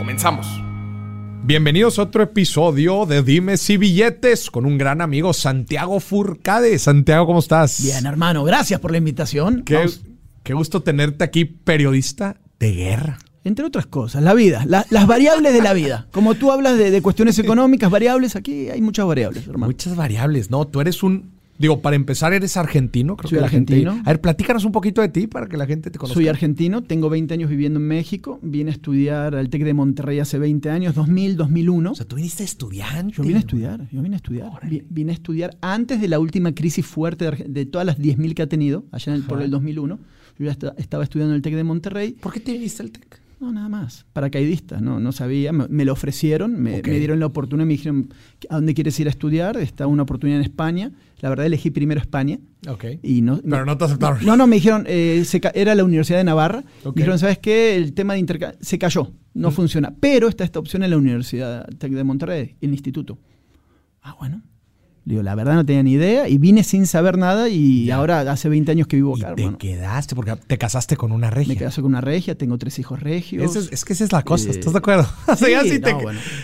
Comenzamos. Bienvenidos a otro episodio de Dimes y Billetes con un gran amigo Santiago Furcade. Santiago, ¿cómo estás? Bien, hermano, gracias por la invitación. Qué, gusto tenerte aquí, periodista de guerra. Entre otras cosas, la vida, las variables de la vida. Como tú hablas de, de, cuestiones económicas, variables, aquí hay muchas variables, hermano. Muchas variables, ¿no? Tú eres un Digo, para empezar, eres argentino, creo Soy argentino. a ver, platícanos un poquito de ti para que la gente te conozca. Soy argentino, tengo 20 años viviendo en México. Vine a estudiar al TEC de Monterrey hace 20 años, 2000, 2001. O sea, tú viniste estudiante. Yo vine a estudiar, yo vine a estudiar. Vine a estudiar antes de la última crisis fuerte de, todas las 10.000 que ha tenido, allá en por el 2001. Yo ya estaba estudiando en el TEC de Monterrey. ¿Por qué te viniste al TEC? No, nada más. Paracaidista, no, no sabía. Me, lo ofrecieron, me, dieron la oportunidad, me dijeron, ¿a dónde quieres ir a estudiar? Está una oportunidad en España. La verdad, elegí primero España. Ok. Y no, Pero no te aceptaron. No, no, me dijeron, eh, era la Universidad de Navarra. Me dijeron, ¿sabes qué? El tema de intercambio se cayó, no funciona. Pero está esta opción en la Universidad de Monterrey, el instituto. Ah, bueno. Digo, la verdad no tenía ni idea y vine sin saber nada y ahora hace 20 años que vivo acá. ¿Y te quedaste porque te casaste con una regia. Me casé con una regia, tengo tres hijos regios. Es, que esa es la cosa, ¿estás de acuerdo? ya, si te,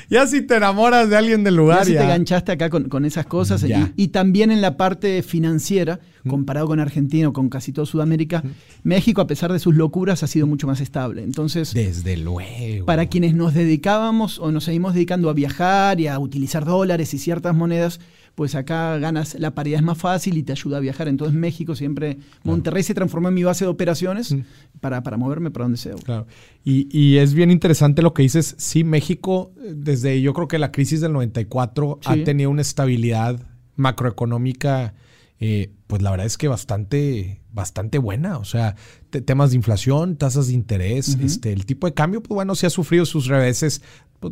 ya, si te, enamoras de alguien del lugar. Ya, si te enganchaste acá con, esas cosas y, también en la parte financiera, comparado con Argentina o con casi toda Sudamérica, México, a pesar de sus locuras, ha sido mucho más estable. Entonces, desde luego. Para quienes nos dedicábamos o nos seguimos dedicando a viajar y a utilizar dólares y ciertas monedas, pues acá ganas, la paridad es más fácil y te ayuda a viajar. Entonces México siempre, Monterrey se transformó en mi base de operaciones mm. para, para, moverme para donde sea. Claro. Y, y, es bien interesante lo que dices. Sí, México, desde yo creo que la crisis del 94 ha tenido una estabilidad macroeconómica, eh, pues la verdad es que bastante, bastante buena. O sea, temas de inflación, tasas de interés, este, el tipo de cambio, pues bueno, sí ha sufrido sus reveses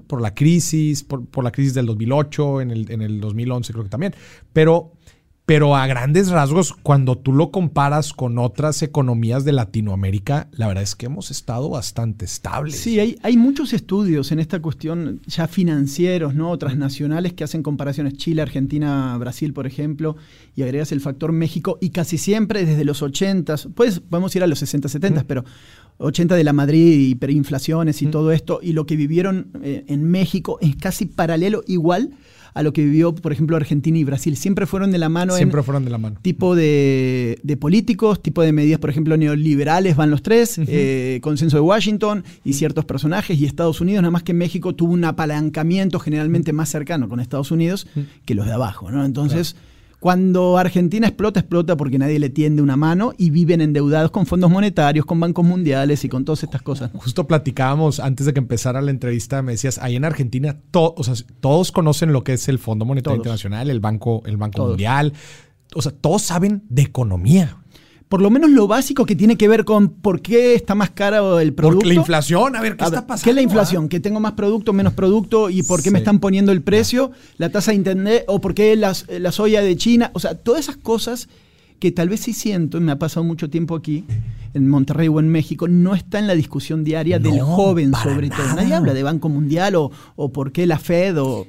por, la crisis, por, la crisis del 2008, en el, en el 2011 creo que también. Pero, pero a grandes rasgos, cuando tú lo comparas con otras economías de Latinoamérica, la verdad es que hemos estado bastante estables. Sí, hay, hay muchos estudios en esta cuestión ya financieros, ¿no? Transnacionales que hacen comparaciones Chile, Argentina, Brasil, por ejemplo, y agregas el factor México, y casi siempre desde los 80, pues podemos ir a los 60, 70, pero 80 de la Madrid, hiperinflaciones y todo esto, y lo que vivieron eh, en México es casi paralelo, igual a lo que vivió, por ejemplo, Argentina y Brasil. Siempre fueron de la mano. Siempre fueron de la mano. Tipo de, políticos, tipo de medidas, por ejemplo, neoliberales van los tres, eh, consenso de Washington y ciertos personajes, y Estados Unidos, nada más que México tuvo un apalancamiento generalmente más cercano con Estados Unidos que los de abajo, ¿no? Entonces. Cuando Argentina explota, explota porque nadie le tiende una mano y viven endeudados con fondos monetarios, con bancos mundiales y con todas estas cosas. Justo platicábamos antes de que empezara la entrevista, me decías, ahí en Argentina todos conocen lo que es el Fondo Monetario Internacional, el Banco, el banco Mundial. O sea, todos saben de economía por lo menos lo básico que tiene que ver con por qué está más caro el producto. Porque la inflación, a ver, ¿qué está pasando? ¿Qué es la inflación? ¿Que tengo más producto, menos producto? ¿Y por qué me están poniendo el precio? ¿La tasa de internet? ¿O por qué la soya de China? O sea, todas esas cosas que tal vez sí siento, y me ha pasado mucho tiempo aquí, en Monterrey o en México, no está en la discusión diaria del joven sobre todo. Nadie habla de Banco Mundial o, o por qué la Fed o...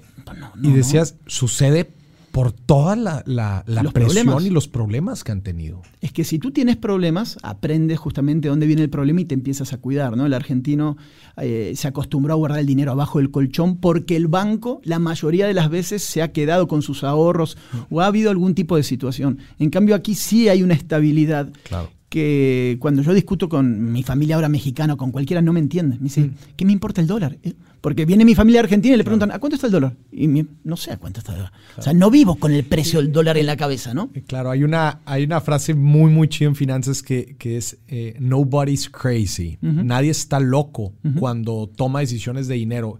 y decías, sucede por toda la, presión y los problemas que han tenido. Es que si tú tienes problemas, aprendes justamente dónde viene el problema y te empiezas a cuidar. ¿no? El argentino eh, se acostumbró a guardar el dinero abajo del colchón porque el banco la mayoría de las veces se ha quedado con sus ahorros o ha habido algún tipo de situación. En cambio aquí sí hay una estabilidad. Que cuando yo discuto con mi familia ahora mexicana o con cualquiera no me entiende. Me dice, mm. ¿qué me importa el dólar? Eh, porque viene mi familia argentina y le preguntan, ¿a cuánto está el dólar? Y no sé a cuánto está el dólar. O sea, no vivo con el precio del dólar en la cabeza, ¿no? Eh, claro, hay una, hay una frase muy, muy chida en finanzas que, es eh, nobody's crazy. Nadie está loco cuando toma decisiones de dinero.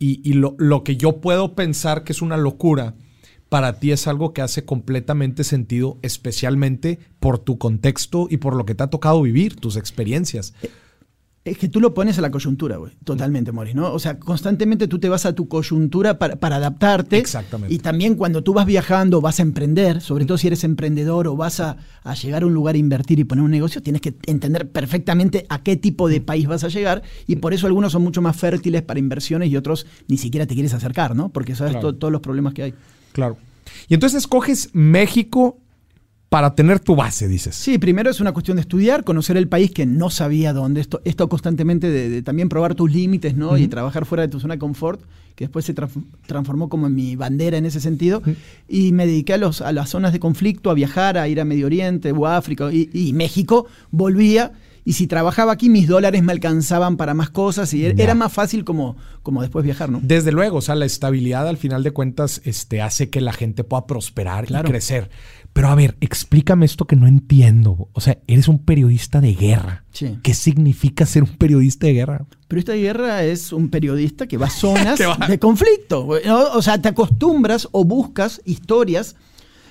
Y, lo, lo, que yo puedo pensar que es una locura, para ti es algo que hace completamente sentido, especialmente por tu contexto y por lo que te ha tocado vivir, tus experiencias. Es que tú lo pones a la coyuntura, güey. Totalmente, Moris, ¿no? O sea, constantemente tú te vas a tu coyuntura para, para, adaptarte. Exactamente. Y también cuando tú vas viajando, vas a emprender, sobre todo si eres emprendedor o vas a, a, llegar a un lugar a invertir y poner un negocio, tienes que entender perfectamente a qué tipo de país vas a llegar. Y por eso algunos son mucho más fértiles para inversiones y otros ni siquiera te quieres acercar, ¿no? Porque sabes Claro. to- todos los problemas que hay. Claro. Y entonces escoges México para tener tu base, dices. Sí, primero es una cuestión de estudiar, conocer el país que no sabía dónde. Esto, esto constantemente de, de también probar tus límites, ¿no? Y trabajar fuera de tu zona de confort, que después se transformó como en mi bandera en ese sentido. Y me dediqué a, los, a las zonas de conflicto, a viajar, a ir a Medio Oriente o a África y, y México. Volvía. Y si trabajaba aquí, mis dólares me alcanzaban para más cosas y era, Ya. era más fácil como, como después viajar, ¿no? Desde luego, o sea, la estabilidad al final de cuentas este, hace que la gente pueda prosperar Claro. y crecer. Pero a ver, explícame esto que no entiendo. O sea, eres un periodista de guerra. Sí. ¿Qué significa ser un periodista de guerra? Periodista de guerra es un periodista que va a zonas va- de conflicto. ¿no? O sea, te acostumbras o buscas historias.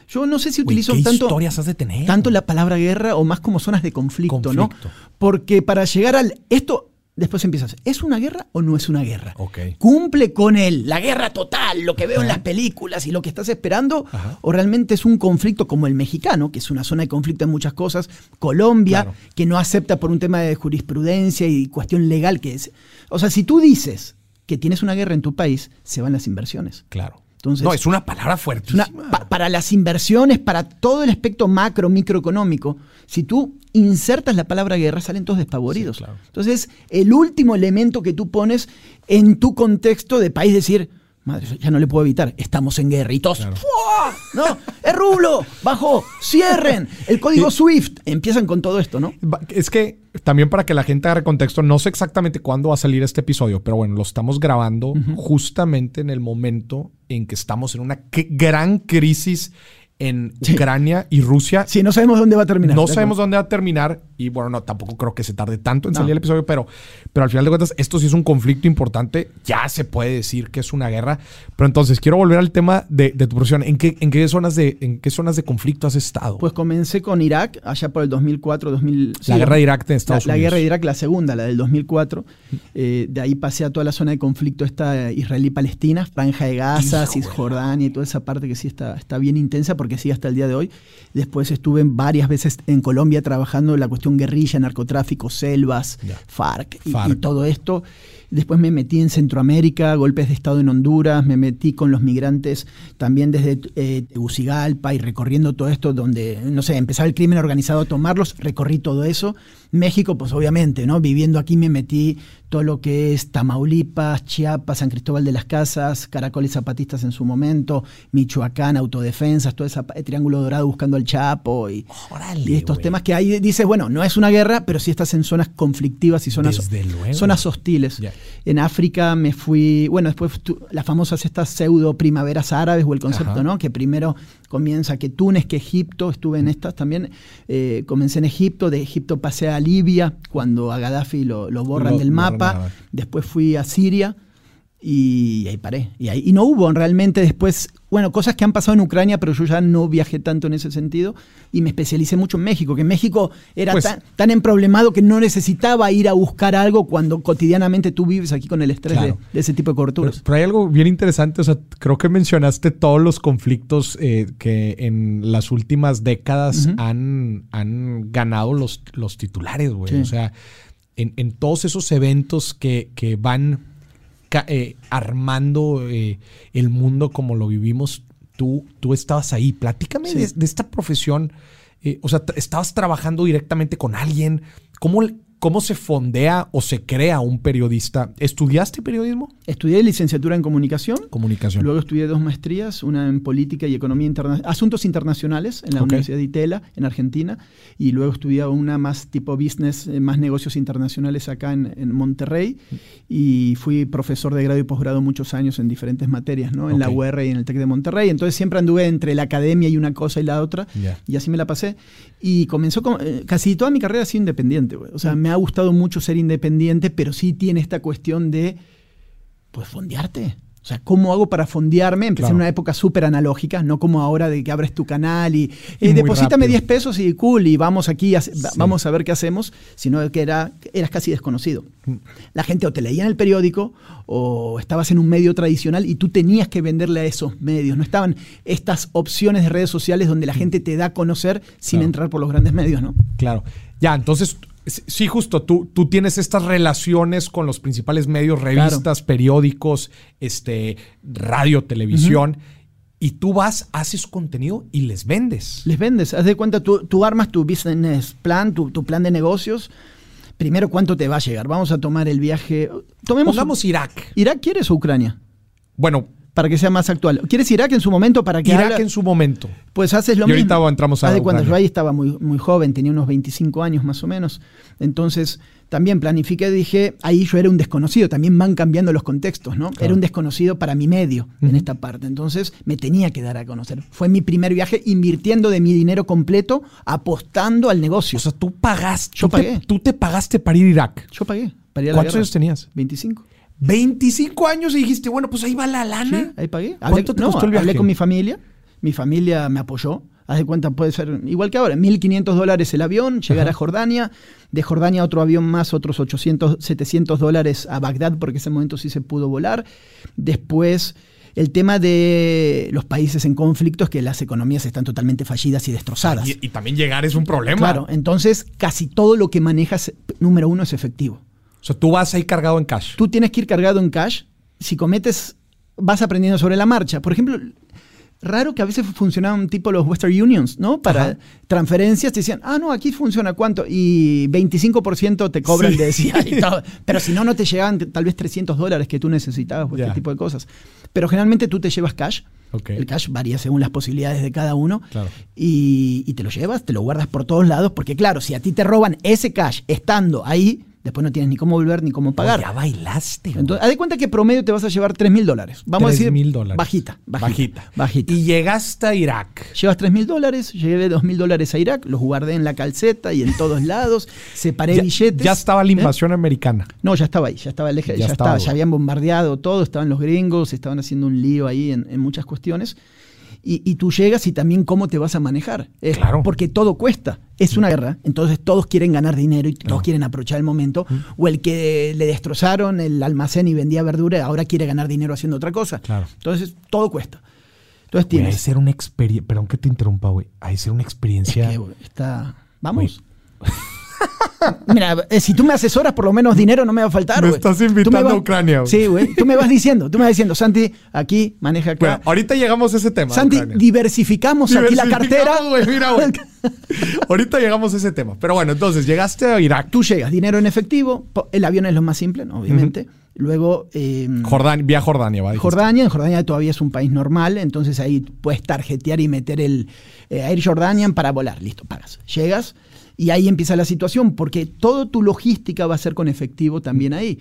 Yo no sé si utilizo ¿Qué tanto, historias has de tener? tanto la palabra guerra o más como zonas de conflicto, ¿no? Conflicto. Porque para llegar al. Esto, después empiezas. ¿Es una guerra o no es una guerra? Ok. ¿Cumple con él la guerra total, lo que veo en las películas y lo que estás esperando? Ajá. ¿O realmente es un conflicto como el mexicano, que es una zona de conflicto en muchas cosas? Colombia, Claro. que no acepta por un tema de jurisprudencia y cuestión legal que es. O sea, si tú dices que tienes una guerra en tu país, se van las inversiones. Claro. Entonces- no, es una palabra fuertísima. una- pa- para las inversiones, para todo el aspecto macro, microeconómico, si tú insertas la palabra guerra, salen todos despavoridos. Sí, claro. Entonces, el último elemento que tú pones en tu contexto de país, decir, madre, ya no le puedo evitar, estamos en guerra. Y todos, Claro. ¡fua! No, es rublo, bajó, cierren, el código SWIFT. Empiezan con todo esto, ¿no? Es que también para que la gente agarre contexto, no sé exactamente cuándo va a salir este episodio, pero bueno, lo estamos grabando justamente en el momento en que estamos en una gran crisis en Sí. Ucrania y Rusia. Sí, no sabemos dónde va a terminar. No ¿de sabemos dónde va a terminar y bueno, no, tampoco creo que se tarde tanto en No. salir el episodio, pero, pero al final de cuentas esto sí es un conflicto importante, ya se puede decir que es una guerra, pero entonces quiero volver al tema de, de tu profesión, ¿En qué, en, qué zonas de, ¿en qué zonas de conflicto has estado? Pues comencé con Irak, allá por el 2004, 2000. la guerra de Irak de La, Estados la Unidos. guerra de Irak, la segunda, la del 2004. Eh, de ahí pasé a toda la zona de conflicto esta israelí-palestina, Franja de Gaza, Híjole. Cisjordania y toda esa parte que sí está, está bien intensa porque sí hasta el día de hoy. Después estuve varias veces en Colombia trabajando en la cuestión guerrilla, narcotráfico, selvas, Ya. FARC, y, FARC. y todo esto. Después me metí en Centroamérica, golpes de Estado en Honduras, me metí con los migrantes también desde eh, Tegucigalpa y recorriendo todo esto donde, no sé, empezaba el crimen organizado a tomarlos, recorrí todo eso. México, pues obviamente, ¿no? Viviendo aquí me metí todo lo que es Tamaulipas, Chiapas, San Cristóbal de las Casas, Caracoles Zapatistas en su momento, Michoacán, autodefensas, todo ese triángulo dorado buscando al Chapo y, estos temas que ahí dices, bueno, no es una guerra, pero sí estás en zonas conflictivas y zonas, zonas hostiles. En África me fui, bueno, después las famosas estas pseudo primaveras árabes o el concepto, Ajá. ¿no? Que primero comienza que Túnez, que Egipto, estuve en estas también, eh, comencé en Egipto, de Egipto pasé a Libia, cuando a Gaddafi lo, lo borran Lo del mapa, después fui a Siria y ahí paré. Y, ahí, y no hubo realmente después, bueno, cosas que han pasado en Ucrania, pero yo ya no viajé tanto en ese sentido y me especialicé mucho en México, que México era Pues- tan, tan emproblemado que no necesitaba ir a buscar algo cuando cotidianamente tú vives aquí con el estrés Claro. de, de ese tipo de coberturas. pero hay algo bien interesante, o sea, creo que mencionaste todos los conflictos eh, que en las últimas décadas han, han ganado los, los titulares, güey. Sí. O sea, en, en todos esos eventos que, que van eh, armando eh, el mundo como lo vivimos, tú, tú estabas ahí. Platícame Sí. de, de esta profesión. eh, o sea, estabas trabajando directamente con alguien. ¿Cómo, ¿Cómo se fondea o se crea un periodista? ¿Estudiaste periodismo? Estudié licenciatura en comunicación. Comunicación. Luego estudié dos maestrías, una en política y economía interna asuntos internacionales en la Ok. Universidad de Itela, en Argentina, y luego estudié una más tipo business, eh, más negocios internacionales acá en, en Monterrey, y fui profesor de grado y posgrado muchos años en diferentes materias, ¿no? En la Ok. UR y en el TEC de Monterrey, entonces siempre anduve entre la academia y una cosa y la otra, Ya. y así me la pasé. Y comenzó con, eh, casi toda mi carrera ha sido independiente, güey. o sea, me ha gustado mucho ser independiente, pero sí tiene esta cuestión de, pues, fondearte. O sea, ¿cómo hago para fondearme? Empecé Claro. en una época súper analógica, no como ahora de que abres tu canal y, Y eh, deposítame rápido. 10 pesos y cool, y vamos aquí, a- Sí. vamos a ver qué hacemos, sino que era, eras casi desconocido. La gente o te leía en el periódico o estabas en un medio tradicional y tú tenías que venderle a esos medios. No estaban estas opciones de redes sociales donde la gente te da a conocer sin Claro. entrar por los grandes medios, ¿no? Claro. Ya, entonces, sí, justo, tú, tú tienes estas relaciones con los principales medios, revistas, periódicos, este, radio, televisión, y tú vas, haces contenido y les vendes. Les vendes, haz de cuenta, tú, tú armas tu business plan, tu, tu plan de negocios. Primero, ¿cuánto te va a llegar? Vamos a tomar el viaje. Tomemos Pongamos Irak. ¿Irak quieres o Ucrania? Bueno, Para que sea más actual. ¿Quieres Irak en su momento para que Irak habla- en su momento. Pues haces lo Y mismo. ahorita entramos a de cuenta, Ucrania. yo ahí estaba muy, muy joven, tenía unos 25 años más o menos. Entonces, también planifiqué, dije, ahí yo era un desconocido, también van cambiando los contextos, ¿no? Claro. Era un desconocido para mi medio en esta parte. Entonces, me tenía que dar a conocer. Fue mi primer viaje invirtiendo de mi dinero completo, apostando al negocio. O sea, tú pagaste. Yo tú te- pagué. tú te pagaste para ir a Irak. yo pagué. Para ir a ¿Cuántos años tenías? 25. 25 años y dijiste, bueno, pues ahí va la Sí, lana. ahí pagué. ¿Cuánto te no, costó el viaje? Hablé con mi familia. Mi familia me apoyó. Haz de cuenta, puede ser igual que ahora. 1.500 dólares el avión, llegar Ajá. a Jordania. De Jordania otro avión más, otros 800, 700 dólares a Bagdad, porque ese momento sí se pudo volar. Después, el tema de los países en conflicto es que las economías están totalmente fallidas y destrozadas. Y, y también llegar es un problema. Claro, entonces casi todo lo que manejas, número uno, es efectivo. O sea, tú vas ahí cargado en cash. Tú tienes que ir cargado en cash. Si cometes, vas aprendiendo sobre la marcha. Por ejemplo, raro que a veces funcionaban tipo los Western Unions, ¿no? Para Ajá. transferencias te decían, ah, no, aquí funciona cuánto. Y 25% te cobran Sí. de decía y todo. Pero si no, no te llegaban tal vez 300 dólares que tú necesitabas o este tipo de cosas. Pero generalmente tú te llevas cash. El cash varía según las posibilidades de cada uno. Claro. Y, y te lo llevas, te lo guardas por todos lados, porque claro, si a ti te roban ese cash estando ahí, después no tienes ni cómo volver ni cómo pagar. Oh, ya bailaste. güey. Entonces, haz de cuenta que promedio te vas a llevar 3 mil dólares. Vamos a decir. 3,000 dólares. Bajita, bajita. Bajita. bajita. Y llegaste a Irak. Llevas 3 mil dólares, llevé 2 mil dólares a Irak, los guardé en la calceta y en todos lados, separé Ya, billetes. ya estaba la ¿Eh? invasión americana. No, ya estaba ahí, ya estaba el eje, Ya ya, estaba, ya habían bombardeado todo, estaban los gringos, estaban haciendo un lío ahí en, en muchas cuestiones. Y, y tú llegas y también cómo te vas a manejar. Es Claro. Porque todo cuesta. Es una guerra, entonces todos quieren ganar dinero y todos quieren aprovechar el momento. O el que le destrozaron el almacén y vendía verdura, ahora quiere ganar dinero haciendo otra cosa. Claro. Entonces todo cuesta. Entonces Güey, ha de tienes. ser una experiencia. Perdón que te interrumpa, güey. Ha de ser una Es experiencia. que, güey, está. Vamos. Mira, eh, si tú me asesoras, por lo menos dinero no me va a faltar. Me estás invitando vas- a Ucrania, güey. Sí, güey. Tú me vas diciendo, tú me vas diciendo, Santi, aquí, maneja acá. Bueno, ahorita llegamos a ese tema. Santi, Ucrania. diversificamos aquí la cartera. Mira, ahorita llegamos a ese tema. Pero bueno, entonces llegaste a Irak. Tú llegas, dinero en efectivo, el avión es lo más simple, ¿no? obviamente. Luego, eh, Jordania, vía Jordania, ¿va? Jordania, en Jordania todavía es un país normal, entonces ahí puedes tarjetear y meter el eh, Air Jordanian para volar. Listo, pagas. Llegas y ahí empieza la situación, porque toda tu logística va a ser con efectivo también ahí.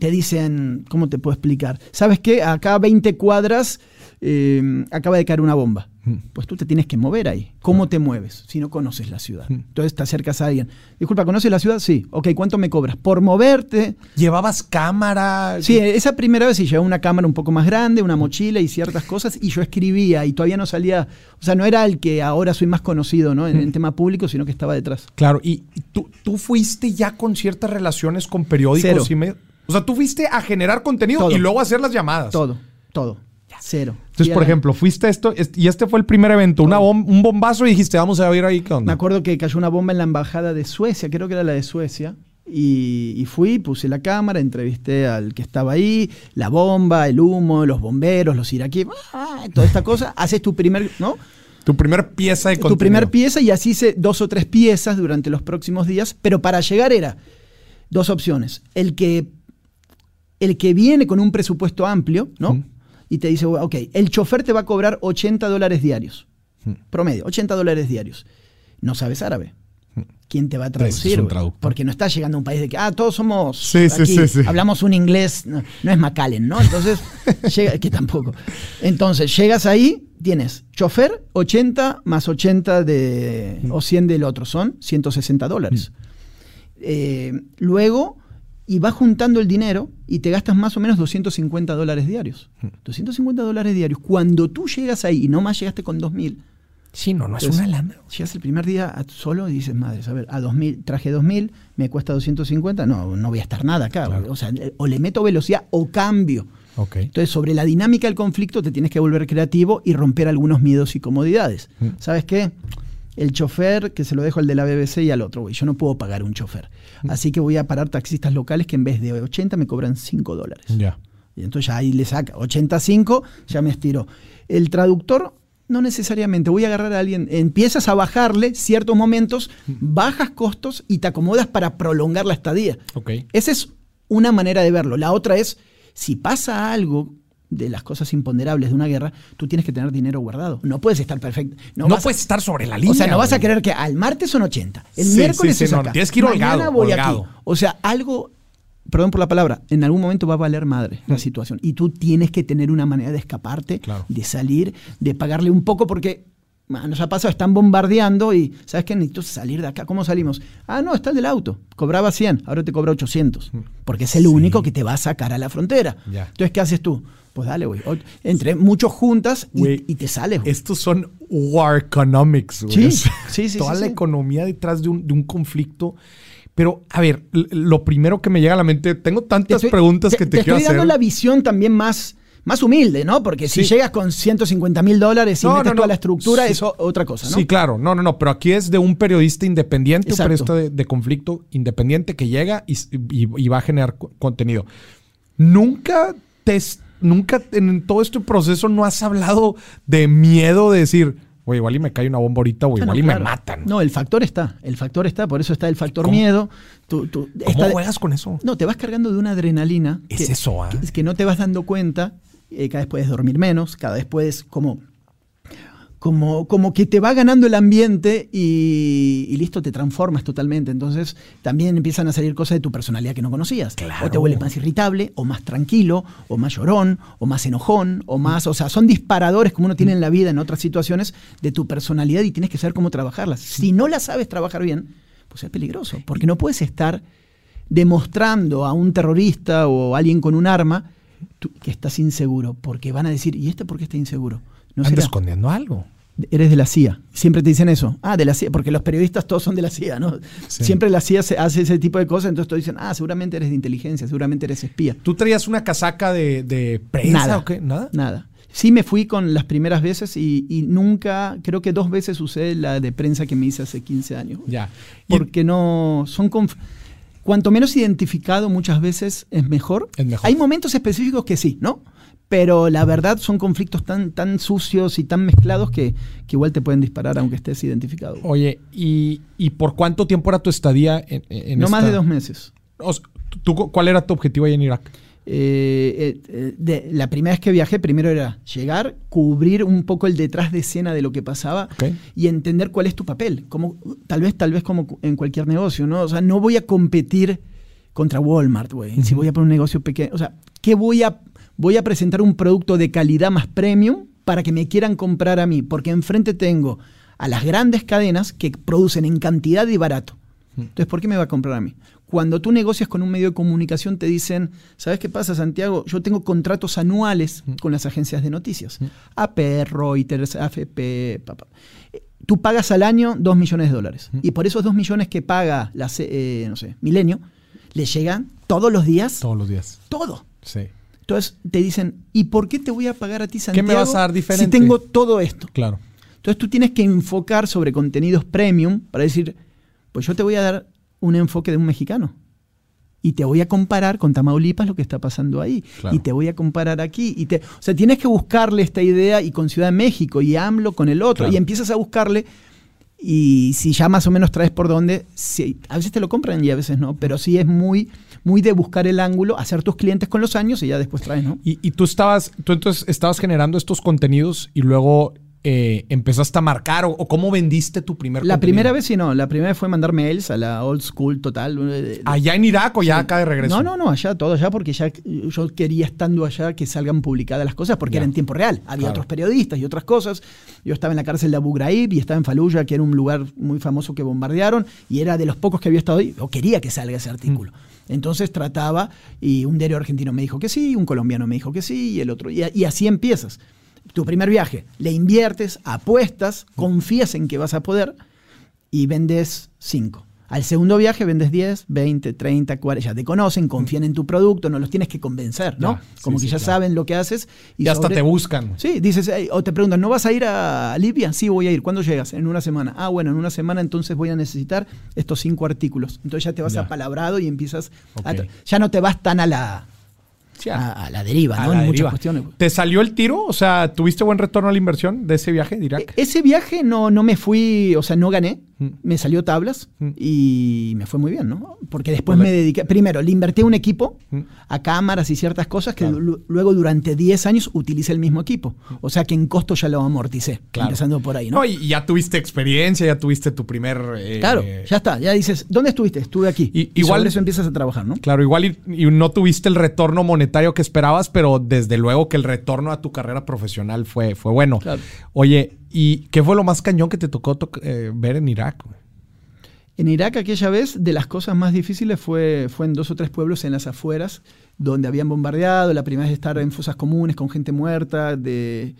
Te dicen, ¿cómo te puedo explicar? ¿Sabes qué? Acá a 20 cuadras eh, acaba de caer una bomba. Pues tú te tienes que mover ahí. ¿Cómo te mueves si no conoces la ciudad? Entonces te acercas a alguien. Disculpa, ¿conoces la ciudad? Sí. Ok, ¿cuánto me cobras? Por moverte, ¿Llevabas cámara? Sí, esa primera vez sí llevaba una cámara un poco más grande, una mochila y ciertas cosas, y yo escribía y todavía no salía, o sea, no era el que ahora soy más conocido ¿no? en el tema público, sino que estaba detrás. Claro, y y tú, tú fuiste ya con ciertas relaciones con periódicos Cero. y me- O sea, tú fuiste a generar contenido Todo. y luego a hacer las llamadas. Todo, todo. Cero. Entonces, Y por era- ejemplo, fuiste a esto, est- y este fue el primer evento, una bom- un bombazo y dijiste, vamos a ver ahí qué onda. Me acuerdo que cayó una bomba en la embajada de Suecia, creo que era la de Suecia. Y, y fui, puse la cámara, entrevisté al que estaba ahí, la bomba, el humo, los bomberos, los iraquíes, ¡ah! toda esta cosa. Haces tu primer, ¿no? Tu primer pieza de tu contenido. primer pieza y así hice dos o tres piezas durante los próximos días, pero para llegar era dos opciones. El que, el que viene con un presupuesto amplio, ¿no? Y te dice, ok, el chofer te va a cobrar 80 dólares diarios, Ujú. promedio, 80 dólares diarios. No sabes árabe. ¿Quién te va a traducir? Porque no estás llegando a un país de que, ah, todos somos. Sí, sí, aquí, sí, sí. Hablamos un inglés, no, no es Macallen, ¿no? Entonces, llega, que tampoco. Entonces, llegas ahí, tienes chofer, 80 más 80 de, o 100 del otro, son 160 dólares. Eh, luego, y vas juntando el dinero y te gastas más o menos 250 dólares diarios. Hmm. 250 dólares diarios. Cuando tú llegas ahí y no más llegaste con 2.000, Sí, no, no es Entonces, una lana. llegas el primer día solo y dices, madre, a ver, a 2000, traje 2000, me cuesta 250, no, no voy a estar nada acá. Claro. O sea, o le meto velocidad o cambio. Entonces, sobre la dinámica del conflicto te tienes que volver creativo y romper algunos miedos y comodidades. Mm. ¿Sabes qué? El chofer, que se lo dejo al de la BBC y al otro, güey. Yo no puedo pagar un chofer. Mm. Así que voy a parar taxistas locales que en vez de 80 me cobran 5 dólares. Ya. Y entonces ya ahí le saca 85, ya me estiró. El traductor, no necesariamente. Voy a agarrar a alguien, empiezas a bajarle ciertos momentos, bajas costos y te acomodas para prolongar la estadía. Ok. Esa es una manera de verlo. La otra es, si pasa algo de las cosas imponderables de una guerra, tú tienes que tener dinero guardado. No puedes estar perfecto. No, a- puedes estar sobre la línea. o sea, no vas a querer que al martes son 80, el Sí, miércoles sí, sí, es no, acá, tienes que ir mañana holgado, voy holgado. aquí. O sea, algo, perdón por la palabra, en algún momento va a valer madre la situación. Y tú tienes que tener una manera de escaparte, Claro. de salir, de pagarle un poco, porque nos ha pasado, están bombardeando y, ¿sabes qué? Necesito salir de acá. ¿Cómo salimos? Ah, no, está el del auto. Cobraba 100, ahora te cobra 800. Porque es el Sí. único que te va a sacar a la frontera. Ya. Entonces, ¿qué haces tú? Pues dale, güey. Entre muchos juntas y, y te sales, güey. Estos son war economics, güey. Sí, sí, sí, Toda sí, la sí. economía detrás de un, de un conflicto. Pero, a ver, lo primero que me llega a la mente, tengo tantas estoy- preguntas que te, quiero estoy hacer. dando la visión también más, más humilde, ¿no? Porque si Sí. llegas con 150 mil dólares y No, metes no, toda no. la estructura, Sí. eso otra cosa, ¿no? Sí, claro. No, no, no. Pero aquí es de un periodista independiente, Exacto. un periodista de, de conflicto independiente que llega y, y- y va a generar co- contenido. Nunca te, nunca en todo este proceso no has hablado de miedo de decir, güey, igual y me cae una bomba ahorita, o Ah, no, igual y claro. me matan. No, el factor está, el factor está, por eso está el factor ¿Cómo? miedo. Tú- tú- ¿Cómo está juegas con eso? No, te vas cargando de una adrenalina. Es eso, ¿ah? que, que no te vas dando cuenta. Eh, cada vez puedes dormir menos, cada vez puedes como, como, como que te va ganando el ambiente y, y listo, te transformas totalmente. Entonces también empiezan a salir cosas de tu personalidad que no conocías. Claro. O te vuelves más irritable, o más tranquilo, o más llorón, o más enojón, o más... O sea, son disparadores como uno tiene en la vida en otras situaciones de tu personalidad y tienes que saber cómo trabajarlas. Si no la sabes trabajar bien, pues es peligroso, porque no puedes estar demostrando a un terrorista o a alguien con un arma tú- que estás inseguro, porque van a decir, ¿y este por qué está inseguro? ¿No será? escondiendo algo. Eres de la CIA. Siempre te dicen eso. Ah, de la CIA, porque los periodistas todos son de la CIA, ¿no? Sí. Siempre la CIA se- hace ese tipo de cosas, entonces todos dicen, ah, seguramente eres de inteligencia, seguramente eres espía. ¿Tú traías una casaca de, de prensa Nada. o qué? ¿Nada? Nada. Sí me fui con las primeras veces y, y nunca, creo que dos veces usé la de prensa que me hice hace 15 años. Ya. Y- Porque no, son... conf- Cuanto menos identificado muchas veces es mejor. Es mejor. Hay momentos específicos que sí, ¿no? Pero la verdad son conflictos tan, tan sucios y tan mezclados que, que igual te pueden disparar aunque estés identificado. Oye, ¿y, y por cuánto tiempo era tu estadía en, en no más de dos meses. O sea, ¿tú, ¿Cuál era tu objetivo ahí en Irak? Eh, eh, de- la primera vez que viajé, primero era llegar, cubrir un poco el detrás de escena de lo que pasaba y entender cuál es tu papel. Como, tal vez, tal vez como en cualquier negocio, ¿no? O sea, no voy a competir contra Walmart, güey. Si voy a poner un negocio pequeño. O sea, ¿qué voy a. Voy a presentar un producto de calidad más premium para que me quieran comprar a mí. Porque enfrente tengo a las grandes cadenas que producen en cantidad y barato. Entonces, ¿por qué me va a comprar a mí? Cuando tú negocias con un medio de comunicación, te dicen, ¿sabes qué pasa, Santiago? Yo tengo contratos anuales con las agencias de noticias. AP, Reuters, AFP, pa, pa. Eh, Tú pagas al año 2 millones de dólares. Y por esos 2 millones que paga la, C- eh, no sé, Milenio, le llegan todos los días Todos los días. todo. Sí. Entonces te dicen, ¿y por qué te voy a pagar a ti, Santiago? me vas a dar diferente? Si tengo todo esto. Claro. Entonces tú tienes que enfocar sobre contenidos premium para decir, pues yo te voy a dar un enfoque de un mexicano. Y te voy a comparar con Tamaulipas lo que está pasando ahí. Claro. Y te voy a comparar aquí. Y te, o sea, tienes que buscarle esta idea y con Ciudad de México y AMLO con el otro. Claro. Y empiezas a buscarle. Y si ya más o menos traes por dónde, sí, a veces te lo compran y a veces no. Pero sí es muy, muy de buscar el ángulo, hacer tus clientes con los años y ya después traes, ¿no? Y, y tú estabas, tú entonces estabas generando estos contenidos y luego eh, empezaste a marcar o, o cómo vendiste tu primer La contenido? primera vez sí no, la primera vez fue mandar mails a la old school total. eh, ¿Allá en Irak o ya acá de regreso? No, no, no, allá, todo allá, porque ya yo quería estando allá que salgan publicadas las cosas, porque Ya. era en tiempo real. Había Claro. otros periodistas y otras cosas. Yo estaba en la cárcel de Abu Ghraib y estaba en Fallujah, que era un lugar muy famoso que bombardearon, y era de los pocos que había estado ahí. Yo quería que salga ese artículo. Entonces trataba, y un diario argentino me dijo que sí, un colombiano me dijo que sí, y el otro. Y, y así empiezas. Tu primer viaje, le inviertes, apuestas, confías en que vas a poder y vendes cinco. Al segundo viaje vendes 10, 20, 30, 40, ya te conocen, confían en tu producto, no los tienes que convencer, ¿no? Ya, Como sí, que sí, ya claro. saben lo que haces. Y hasta te buscan. Sí, dices, o te preguntan, ¿no vas a ir a Libia? Sí, voy a ir. ¿Cuándo llegas? En una semana. Ah, bueno, en una semana entonces voy a necesitar estos cinco artículos. Entonces ya te vas Ya. apalabrado y empiezas a ya no te vas tan a la, Sí, a- la deriva, a ¿no? la en muchas cuestiones. ¿Te salió el tiro? O sea, ¿tuviste buen retorno a la inversión de ese viaje de Irak? E- Ese viaje no, no me fui, o sea, no gané, Mm. me salió tablas Mm. y me fue muy bien, ¿no? Porque después me dediqué, primero, le invertí a un equipo, Mm. a cámaras y ciertas cosas que Claro. luego durante 10 años utilicé el mismo equipo. O sea que en costo ya lo amorticé, Claro. empezando por ahí, ¿no? Y ya tuviste experiencia, ya tuviste tu primer... eh, claro, ya está, ya dices, ¿dónde estuviste? Estuve aquí. Y- Y, igual- sobre eso empiezas a trabajar, ¿no? Claro, igual y, y no tuviste el retorno monetario que esperabas, pero desde luego que el retorno a tu carrera profesional fue, fue bueno. Claro. Oye, ¿y qué fue lo más cañón que te tocó to- eh, ver en Irak? En Irak aquella vez, de las cosas más difíciles fue, fue en dos o tres pueblos en las afueras, donde habían bombardeado, la primera vez estar en fosas comunes con gente muerta, de,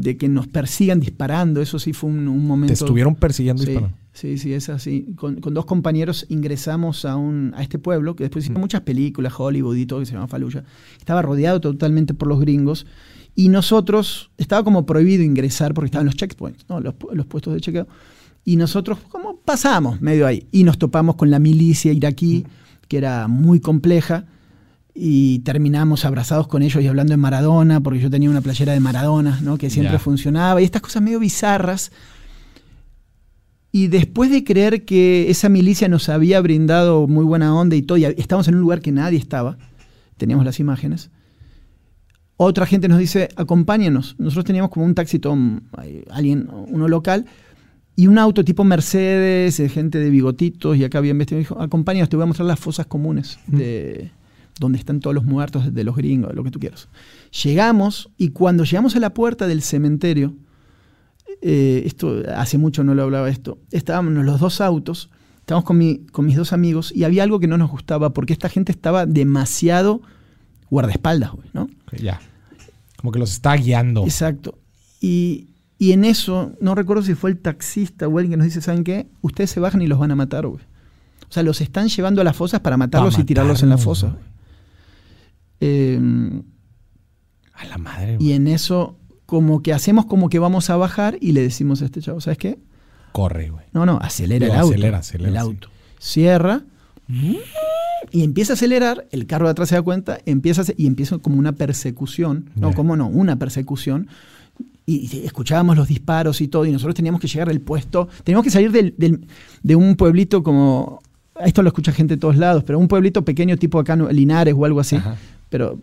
de que nos persigan disparando, eso sí fue un, un momento... Te estuvieron persiguiendo Sí, disparando. sí, sí, es así. Con, con dos compañeros ingresamos a, un, a este pueblo, que después hicimos muchas películas, Hollywood y todo, que se llama Fallujah. Estaba rodeado totalmente por los gringos. Y nosotros, estaba como prohibido ingresar porque estaban los checkpoints, ¿no? los, los puestos de chequeo. Y nosotros, como pasamos medio ahí. Y nos topamos con la milicia iraquí, que era muy compleja. Y terminamos abrazados con ellos y hablando de Maradona, porque yo tenía una playera de Maradona, ¿no? que siempre funcionaba. Y estas cosas medio bizarras. Y después de creer que esa milicia nos había brindado muy buena onda y todo, y estábamos en un lugar que nadie estaba, teníamos las imágenes, otra gente nos dice, acompáñanos. Nosotros teníamos como un taxi, todo, mm, alguien, uno local, y un auto tipo Mercedes, de gente de bigotitos, y acá había investigado, dijo, acompáñanos, te voy a mostrar las fosas comunes de donde están todos los muertos de los gringos, lo que tú quieras. Llegamos, y cuando llegamos a la puerta del cementerio, eh, esto hace mucho no lo hablaba esto, estábamos los dos autos, estábamos con, mi- con mis dos amigos y había algo que no nos gustaba porque esta gente estaba demasiado guardaespaldas, güey, ¿no? Ya. Como que los está guiando. Exacto. Y, y en eso, no recuerdo si fue el taxista o alguien que nos dice, ¿saben qué? Ustedes se bajan y los van a matar, güey. O sea, los están llevando a las fosas para matarlos y tirarlos en la fosa. güey. Eh, A la madre. y en eso, como que hacemos como que vamos a bajar y le decimos a este chavo, ¿sabes qué? Corre, güey. No, no, acelera el auto. acelera, acelera, el sí. auto. Cierra. Y empieza a acelerar, el carro de atrás se da cuenta, empieza a y empieza como una persecución. No, Ya. ¿cómo no? Una persecución. Y, y escuchábamos los disparos y todo, y nosotros teníamos que llegar al puesto. Teníamos que salir del- del- de un pueblito como. Esto lo escucha gente de todos lados, pero un pueblito pequeño tipo acá. Linares o algo así Ajá. Pero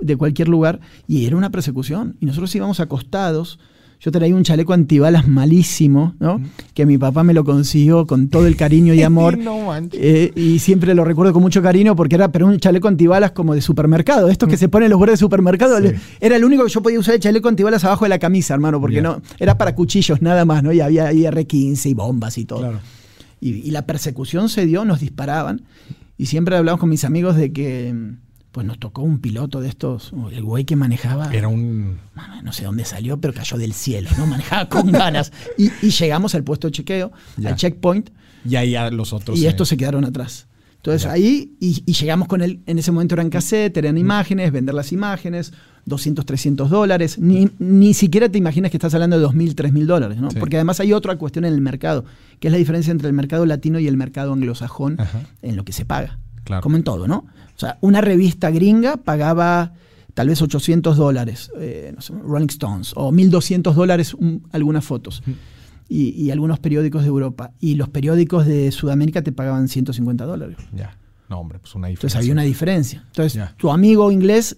de cualquier lugar, y era una persecución. Y nosotros íbamos acostados. Yo traía un chaleco antibalas malísimo, ¿no? Que mi papá me lo consiguió con todo el cariño y amor. no. Eh, y siempre lo recuerdo con mucho cariño porque era pero un chaleco antibalas como de supermercado. Estos que se ponen en los bordes de supermercado. Sí. Era el único que yo podía usar el chaleco antibalas abajo de la camisa, hermano, porque no era para cuchillos nada más, ¿no? Y había ahí R15 y bombas y todo. Claro. Y, y la persecución se dio, nos disparaban. Y siempre hablamos con mis amigos de que pues nos tocó un piloto de estos, el güey que manejaba, Era un. no sé dónde salió, pero cayó del cielo, ¿no? Manejaba con ganas. Y, y llegamos al puesto de chequeo, Ya. al checkpoint, Y ahí a los otros. y eh, estos se quedaron atrás. Entonces Ya. ahí, y, y llegamos con él, en ese momento eran cassette, eran imágenes, vender las imágenes, 200, 300 dólares. Ni, ni siquiera te imaginas que estás hablando de 2.000, 3.000 dólares, ¿no? Sí. Porque además hay otra cuestión en el mercado, que es la diferencia entre el mercado latino y el mercado anglosajón Ajá. en lo que se paga. Claro. Como en todo, ¿no? O sea, una revista gringa pagaba tal vez 800 dólares, eh, no sé, Rolling Stones, o 1.200 dólares un- algunas fotos. Y, y algunos periódicos de Europa. Y los periódicos de Sudamérica te pagaban 150 dólares. Ya. No, hombre, pues una diferencia. Entonces había una diferencia. Entonces, tu amigo inglés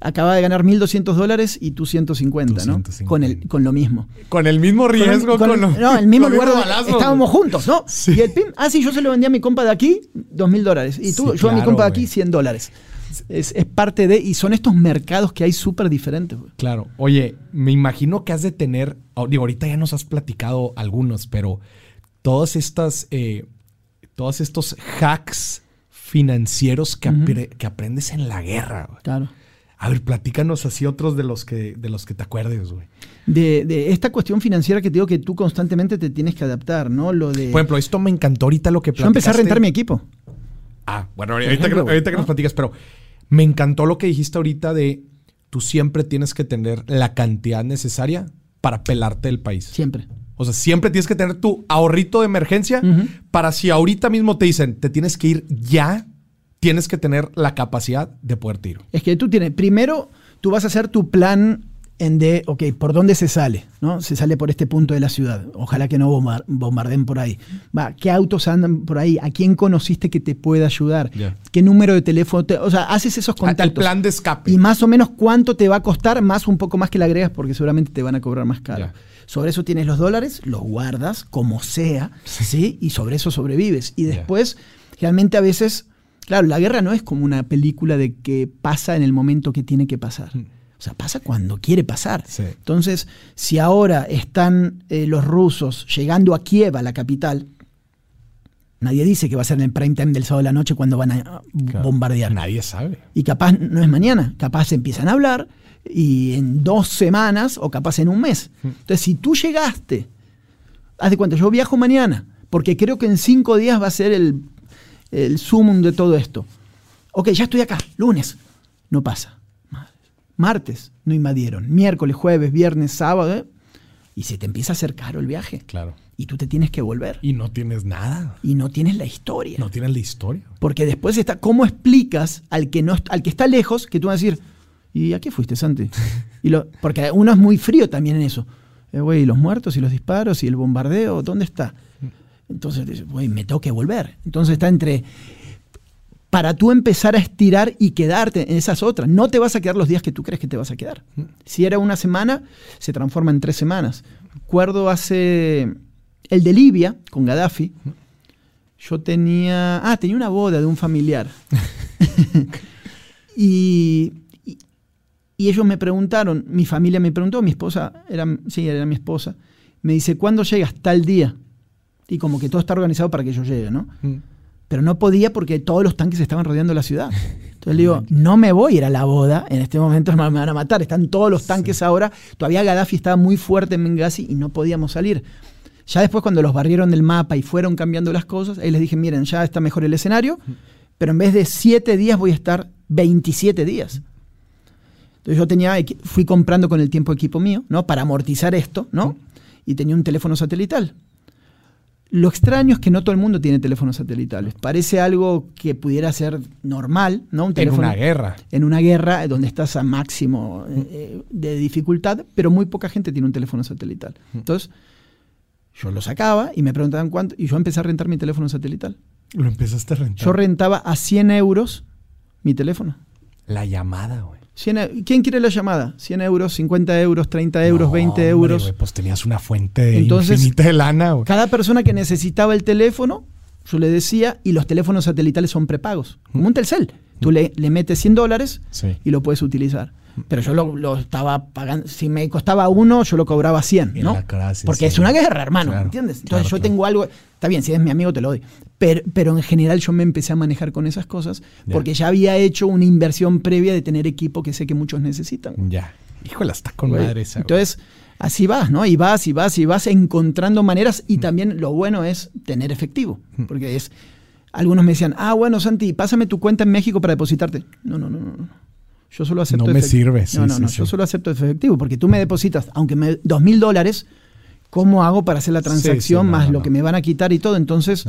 acaba de ganar 1.200 dólares y tú 150, Tú ¿no? 150. Con, el, con lo mismo. Con el mismo riesgo, Con- con, con- lo- no, el mismo lugar donde estábamos juntos, ¿no? Sí. Y el PIM, ah, sí, yo se lo vendí a mi compa de aquí, dos mil dólares. Y tú, Sí, yo a mi compa de aquí, 100 dólares. Es, es parte de, y son estos mercados que hay súper diferentes. güey. Claro. Oye, me imagino que has de tener. Digo, ahorita ya nos has platicado algunos, pero todas estas. eh, todos estos hacks financieros que, que aprendes en la guerra. Güey. Claro. A ver, platícanos así otros de los que, de los que te acuerdes, güey. De, esta cuestión financiera que te digo que tú constantemente te tienes que adaptar, ¿no? Lo de. Por ejemplo, esto me encantó ahorita lo que platicaste. Yo empecé a rentar mi equipo. Ah, bueno, ahorita, que, ahorita que nos platicas, pero me encantó lo que dijiste ahorita de tú siempre tienes que tener la cantidad necesaria para pelarte el país. Siempre. O sea, siempre tienes que tener tu ahorrito de emergencia para si ahorita mismo te dicen, te tienes que ir ya, tienes que tener la capacidad de poder ir. Es que tú tienes, primero, tú vas a hacer tu plan en de, ok, ¿por dónde se sale? ¿no? Se sale por este punto de la ciudad. Ojalá que no bombarden por ahí. Va, ¿qué autos andan por ahí? ¿A quién conociste que te pueda ayudar? ¿Qué número de teléfono? o sea, haces esos contactos. El plan de escape. Y más o menos cuánto te va a costar, más un poco más que le agregas, porque seguramente te van a cobrar más caro. Sobre eso tienes los dólares, los guardas como sea, ¿sí? Y sobre eso sobrevives. Y después, realmente a veces, claro, la guerra no es como una película de que pasa en el momento que tiene que pasar. Mm. O sea, pasa cuando quiere pasar. Entonces, si ahora están eh, los rusos llegando a Kiev, a la capital, nadie dice que va a ser en el prime time del sábado de la noche cuando van a bombardear. Nadie sabe. Y capaz no es mañana, capaz empiezan a hablar y en dos semanas o capaz en un mes. Mm. Entonces, si tú llegaste, haz de cuenta, yo viajo mañana, porque creo que en cinco días va a ser el, el sumum de todo esto. Ok, ya estoy acá, lunes. No pasa. Martes, no invadieron. Miércoles, jueves, viernes, sábado. ¿eh? Y se te empieza a hacer caro el viaje. Claro. Y tú te tienes que volver. Y no tienes nada. Y no tienes la historia. No tienes la historia. Porque después está, ¿cómo explicas al que, no, al que está lejos que tú vas a decir, ¿Y a qué fuiste, Santi? Y lo, porque uno es muy frío también en eso. Eh, güey, los muertos y los disparos y el bombardeo, ¿dónde está? Entonces, güey, me tengo que volver. Entonces está entre. Para tú empezar a estirar y quedarte en esas otras. No te vas a quedar los días que tú crees que te vas a quedar. Si era una semana, se transforma en tres semanas. Recuerdo hace. El de Libia, con Gaddafi. Yo tenía. Ah, tenía una boda de un familiar. y y ellos me preguntaron, mi familia me preguntó, mi esposa, era, sí, era mi esposa, me dice, ¿cuándo llegas? Tal día. Y como que todo está organizado para que yo llegue, ¿no? Mm. Pero no podía porque todos los tanques estaban rodeando la ciudad. Entonces le digo, no me voy a ir a la boda, en este momento me van a matar, están todos los tanques ahora. Todavía Gaddafi estaba muy fuerte en Benghazi y no podíamos salir. Ya después cuando los barrieron del mapa y fueron cambiando las cosas, ahí les dije, miren, ya está mejor el escenario, mm. pero en vez de siete días voy a estar 27 días. Entonces yo tenía, fui comprando con el tiempo equipo mío, ¿no? Para amortizar esto, ¿no? Y tenía un teléfono satelital. Lo extraño es que no todo el mundo tiene teléfonos satelitales. Parece algo que pudiera ser normal, ¿no? Un teléfono, en una guerra. En una guerra donde estás a máximo eh, de dificultad, pero muy poca gente tiene un teléfono satelital. Entonces, yo lo sacaba y me preguntaban cuánto, y yo empecé a rentar mi teléfono satelital. ¿Lo empezaste a rentar? Yo rentaba a 100 euros mi teléfono. La llamada, güey. ¿Quién quiere la llamada? 100 euros, 50 euros, 30 euros, 20 euros. pues tenías una fuente infinita de lana. Cada persona que necesitaba el teléfono, yo le decía, y los teléfonos satelitales son prepagos, como un Telcel. Tú le, le metes 100 dólares y lo puedes utilizar. Pero yo lo, estaba pagando, si me costaba uno, yo lo cobraba 100, ¿no? Porque es una guerra, hermano, ¿entiendes? Entonces yo tengo algo, está bien, si eres mi amigo te lo doy. Pero, pero en general yo me empecé a manejar con esas cosas porque ya había hecho una inversión previa de tener equipo que sé que muchos necesitan. Ya. Híjole, está con madre esa. Entonces, así vas, ¿no? Y vas, y vas, y vas encontrando maneras. Y mm. también lo bueno es tener efectivo. Mm. Porque es. Algunos me decían, ah, bueno, Santi, pásame tu cuenta en México para depositarte. No, no, no, no. Yo solo acepto. No me sirve. no, no, no. Yo solo acepto efectivo. Porque tú me depositas, aunque me dos mil dólares, ¿cómo hago para hacer la transacción más lo que me van a quitar y todo? Entonces,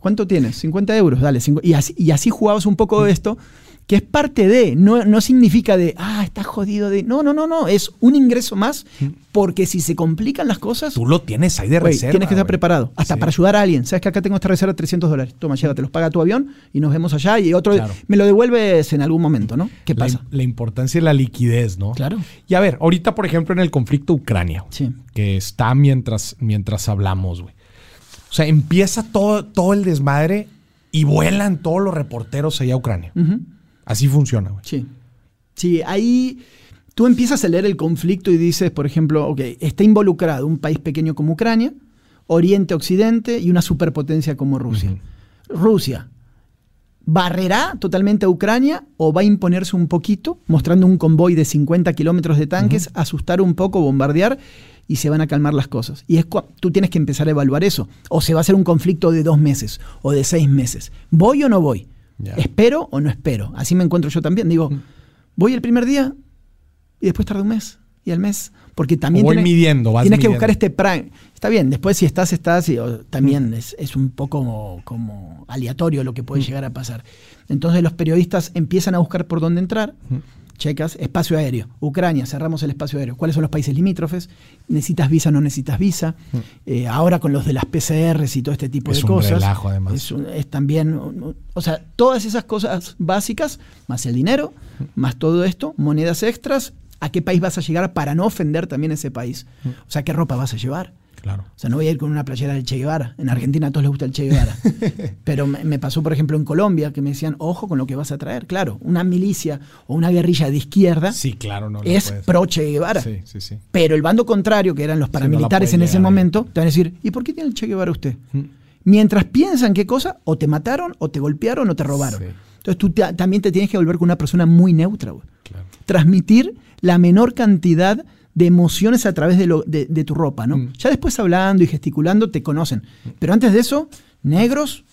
¿cuánto tienes? 50 euros, dale. Y así, y así jugabas un poco de esto que es parte de, no, no significa de, ah, estás jodido de... No, no, no, no, es un ingreso más porque si se complican las cosas... Tú lo tienes ahí de reserva. Tienes que estar preparado, hasta para ayudar a alguien. Sabes que acá tengo esta reserva de 300 dólares. Toma, te los paga tu avión y nos vemos allá y otro me lo devuelves en algún momento, ¿no? ¿Qué pasa? La, importancia de la liquidez, ¿no? Claro. Y a ver, ahorita, por ejemplo, en el conflicto Ucrania, que está mientras, mientras hablamos, güey. O sea, empieza todo, todo el desmadre y vuelan todos los reporteros allá a Ucrania. Así funciona, güey. Sí. Sí, ahí tú empiezas a leer el conflicto y dices, por ejemplo, ok, está involucrado un país pequeño como Ucrania, Oriente, Occidente y una superpotencia como Rusia. Rusia, barrerá totalmente a Ucrania o va a imponerse un poquito, mostrando un convoy de 50 kilómetros de tanques, asustar un poco, bombardear y se van a calmar las cosas. Y es tú tienes que empezar a evaluar eso. O se va a hacer un conflicto de dos meses o de seis meses. ¿Voy o no voy? ¿Espero o no espero? Así me encuentro yo también. Digo, voy el primer día y después tarda un mes y al mes. Porque también voy midiendo, tienes que buscar este prime. Está bien, después si estás, estás, y, también es, un poco como, aleatorio lo que puede llegar a pasar. Entonces los periodistas empiezan a buscar por dónde entrar. Checas, espacio aéreo. Ucrania, cerramos el espacio aéreo. ¿Cuáles son los países limítrofes? ¿Necesitas visa o no necesitas visa? Eh, ahora con los de las PCRs y todo este tipo de cosas. Relajo, además. Es, es, también, o sea, todas esas cosas básicas, más el dinero, más todo esto, monedas extras, a qué país vas a llegar para no ofender también ese país. Mm. O sea, qué ropa vas a llevar. Claro. O sea, no voy a ir con una playera del Che Guevara. En Argentina a todos les gusta el Che Guevara. Pero me, pasó, por ejemplo, en Colombia, que me decían, ojo con lo que vas a traer. Claro, una milicia o una guerrilla de izquierda sí, claro, no es pro Che Guevara. Sí, sí, sí. Pero el bando contrario, que eran los paramilitares en ese momento, te van a decir, ¿y por qué tiene el Che Guevara usted? Mm. Mientras piensan qué cosa, o te mataron, o te golpearon, o te robaron. Entonces tú también te tienes que volver con una persona muy neutra. Claro. Transmitir la menor cantidad de emociones a través de, lo, de, tu ropa, ¿no? Mm. Ya después hablando y gesticulando te conocen. Pero antes de eso, negros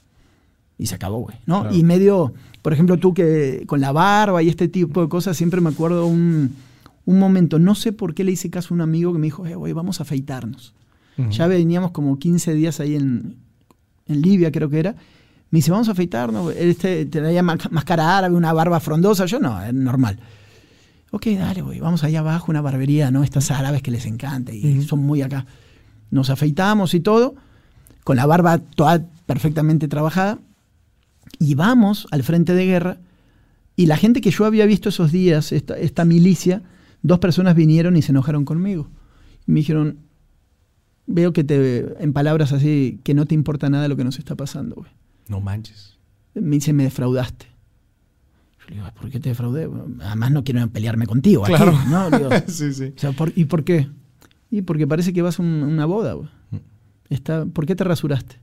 y se acabó, güey, ¿no? Y medio, por ejemplo, tú que con la barba y este tipo de cosas, siempre me acuerdo un, momento, no sé por qué le hice caso a un amigo que me dijo, eh, güey, vamos a afeitarnos. Ya veníamos como 15 días ahí en, en Libia, creo que era. Me dice, vamos a afeitarnos. Este tenía máscara árabe, una barba frondosa. Yo no, es normal. Ok, dale, güey, vamos allá abajo, una barbería, ¿no? Estas árabes que les encanta y son muy acá. Nos afeitamos y todo, con la barba toda perfectamente trabajada, y vamos al frente de guerra. Y la gente que yo había visto esos días, esta, milicia, dos personas vinieron y se enojaron conmigo. Y me dijeron, veo que te, en palabras así, que no te importa nada lo que nos está pasando, güey. No manches. Me dice, me defraudaste. ¿Por qué te defraudé? Además no quiero pelearme contigo. Claro. ¿no? sí, sí. ¿Y por qué? Y porque parece que vas a una boda. Mm. Está, ¿Por qué te rasuraste?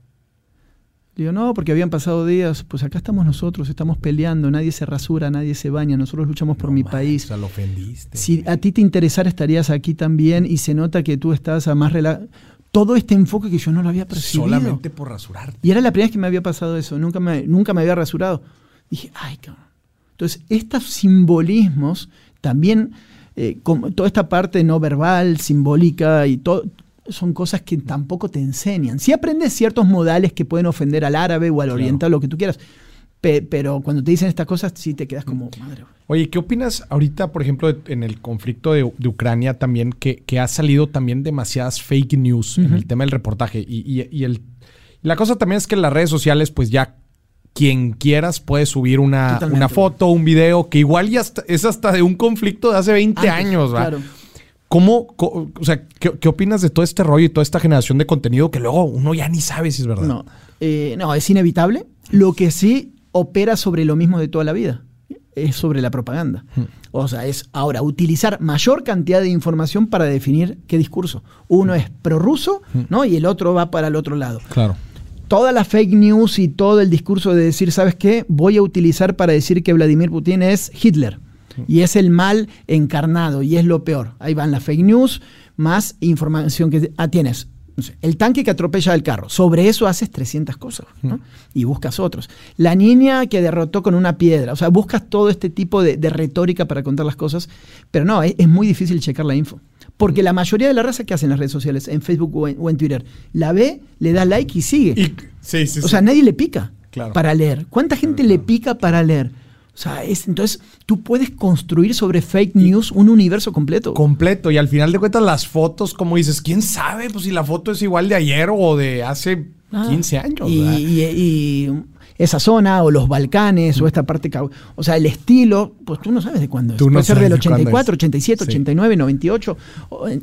digo, no, porque habían pasado días. Pues acá estamos nosotros, estamos peleando. Nadie se rasura, nadie se baña. Nosotros luchamos por mi país. O sea, lo ofendiste. Si a ti te interesara, estarías aquí también. Y se nota que tú estás a más todo este enfoque que yo no lo había percibido. Solamente por rasurarte. Y era la primera vez que me había pasado eso. Nunca me, nunca me había rasurado. Dije, ay, cabrón. Entonces, estos simbolismos también, eh, toda esta parte no verbal, simbólica y todo, son cosas que tampoco te enseñan. Si aprendes ciertos modales que pueden ofender al árabe o al oriental, lo que tú quieras, pero cuando te dicen estas cosas, sí te quedas como madre. Oye, ¿qué opinas ahorita, por ejemplo, en el conflicto de, Ucrania también, que, ha salido también demasiadas fake news en el tema del reportaje? Y, el, la cosa también es que las redes sociales, pues ya quien quieras puede subir una, foto, un video, que igual ya es hasta de un conflicto de hace 20 años, ¿va? Claro. ¿Cómo, o sea, ¿qué, opinas de todo este rollo y toda esta generación de contenido que luego uno ya ni sabe si es verdad? No, eh, no es inevitable. Lo que sí opera sobre lo mismo de toda la vida es sobre la propaganda. Hmm. O sea, es ahora utilizar mayor cantidad de información para definir qué discurso. Uno es prorruso, hmm. ¿no? Y el otro va para el otro lado. Claro toda la fake news y todo el discurso de decir, ¿sabes qué? Voy a utilizar para decir que Vladimir Putin es Hitler. Y es el mal encarnado y es lo peor. Ahí van las fake news, más información que ah, tienes. el tanque que atropella el carro. Sobre eso haces 300 cosas y buscas otros. La niña que derrotó con una piedra. O sea, buscas todo este tipo de, retórica para contar las cosas. Pero no, es muy difícil checar la info. Porque la mayoría de la raza que hacen las redes sociales, en Facebook o en, Twitter, la ve, le da like y sigue. o sea, nadie le pica para leer. ¿Cuánta gente le pica para leer? O sea, es, entonces tú puedes construir sobre fake news un universo completo. Completo. Y al final de cuentas, las fotos, como dices, ¿quién sabe? Pues si la foto es igual de ayer o de hace 15 ah, años. y, esa zona o los Balcanes o esta parte. O sea, el estilo, pues tú no sabes de cuándo es. Puede ser del 84, 87, 89, 98.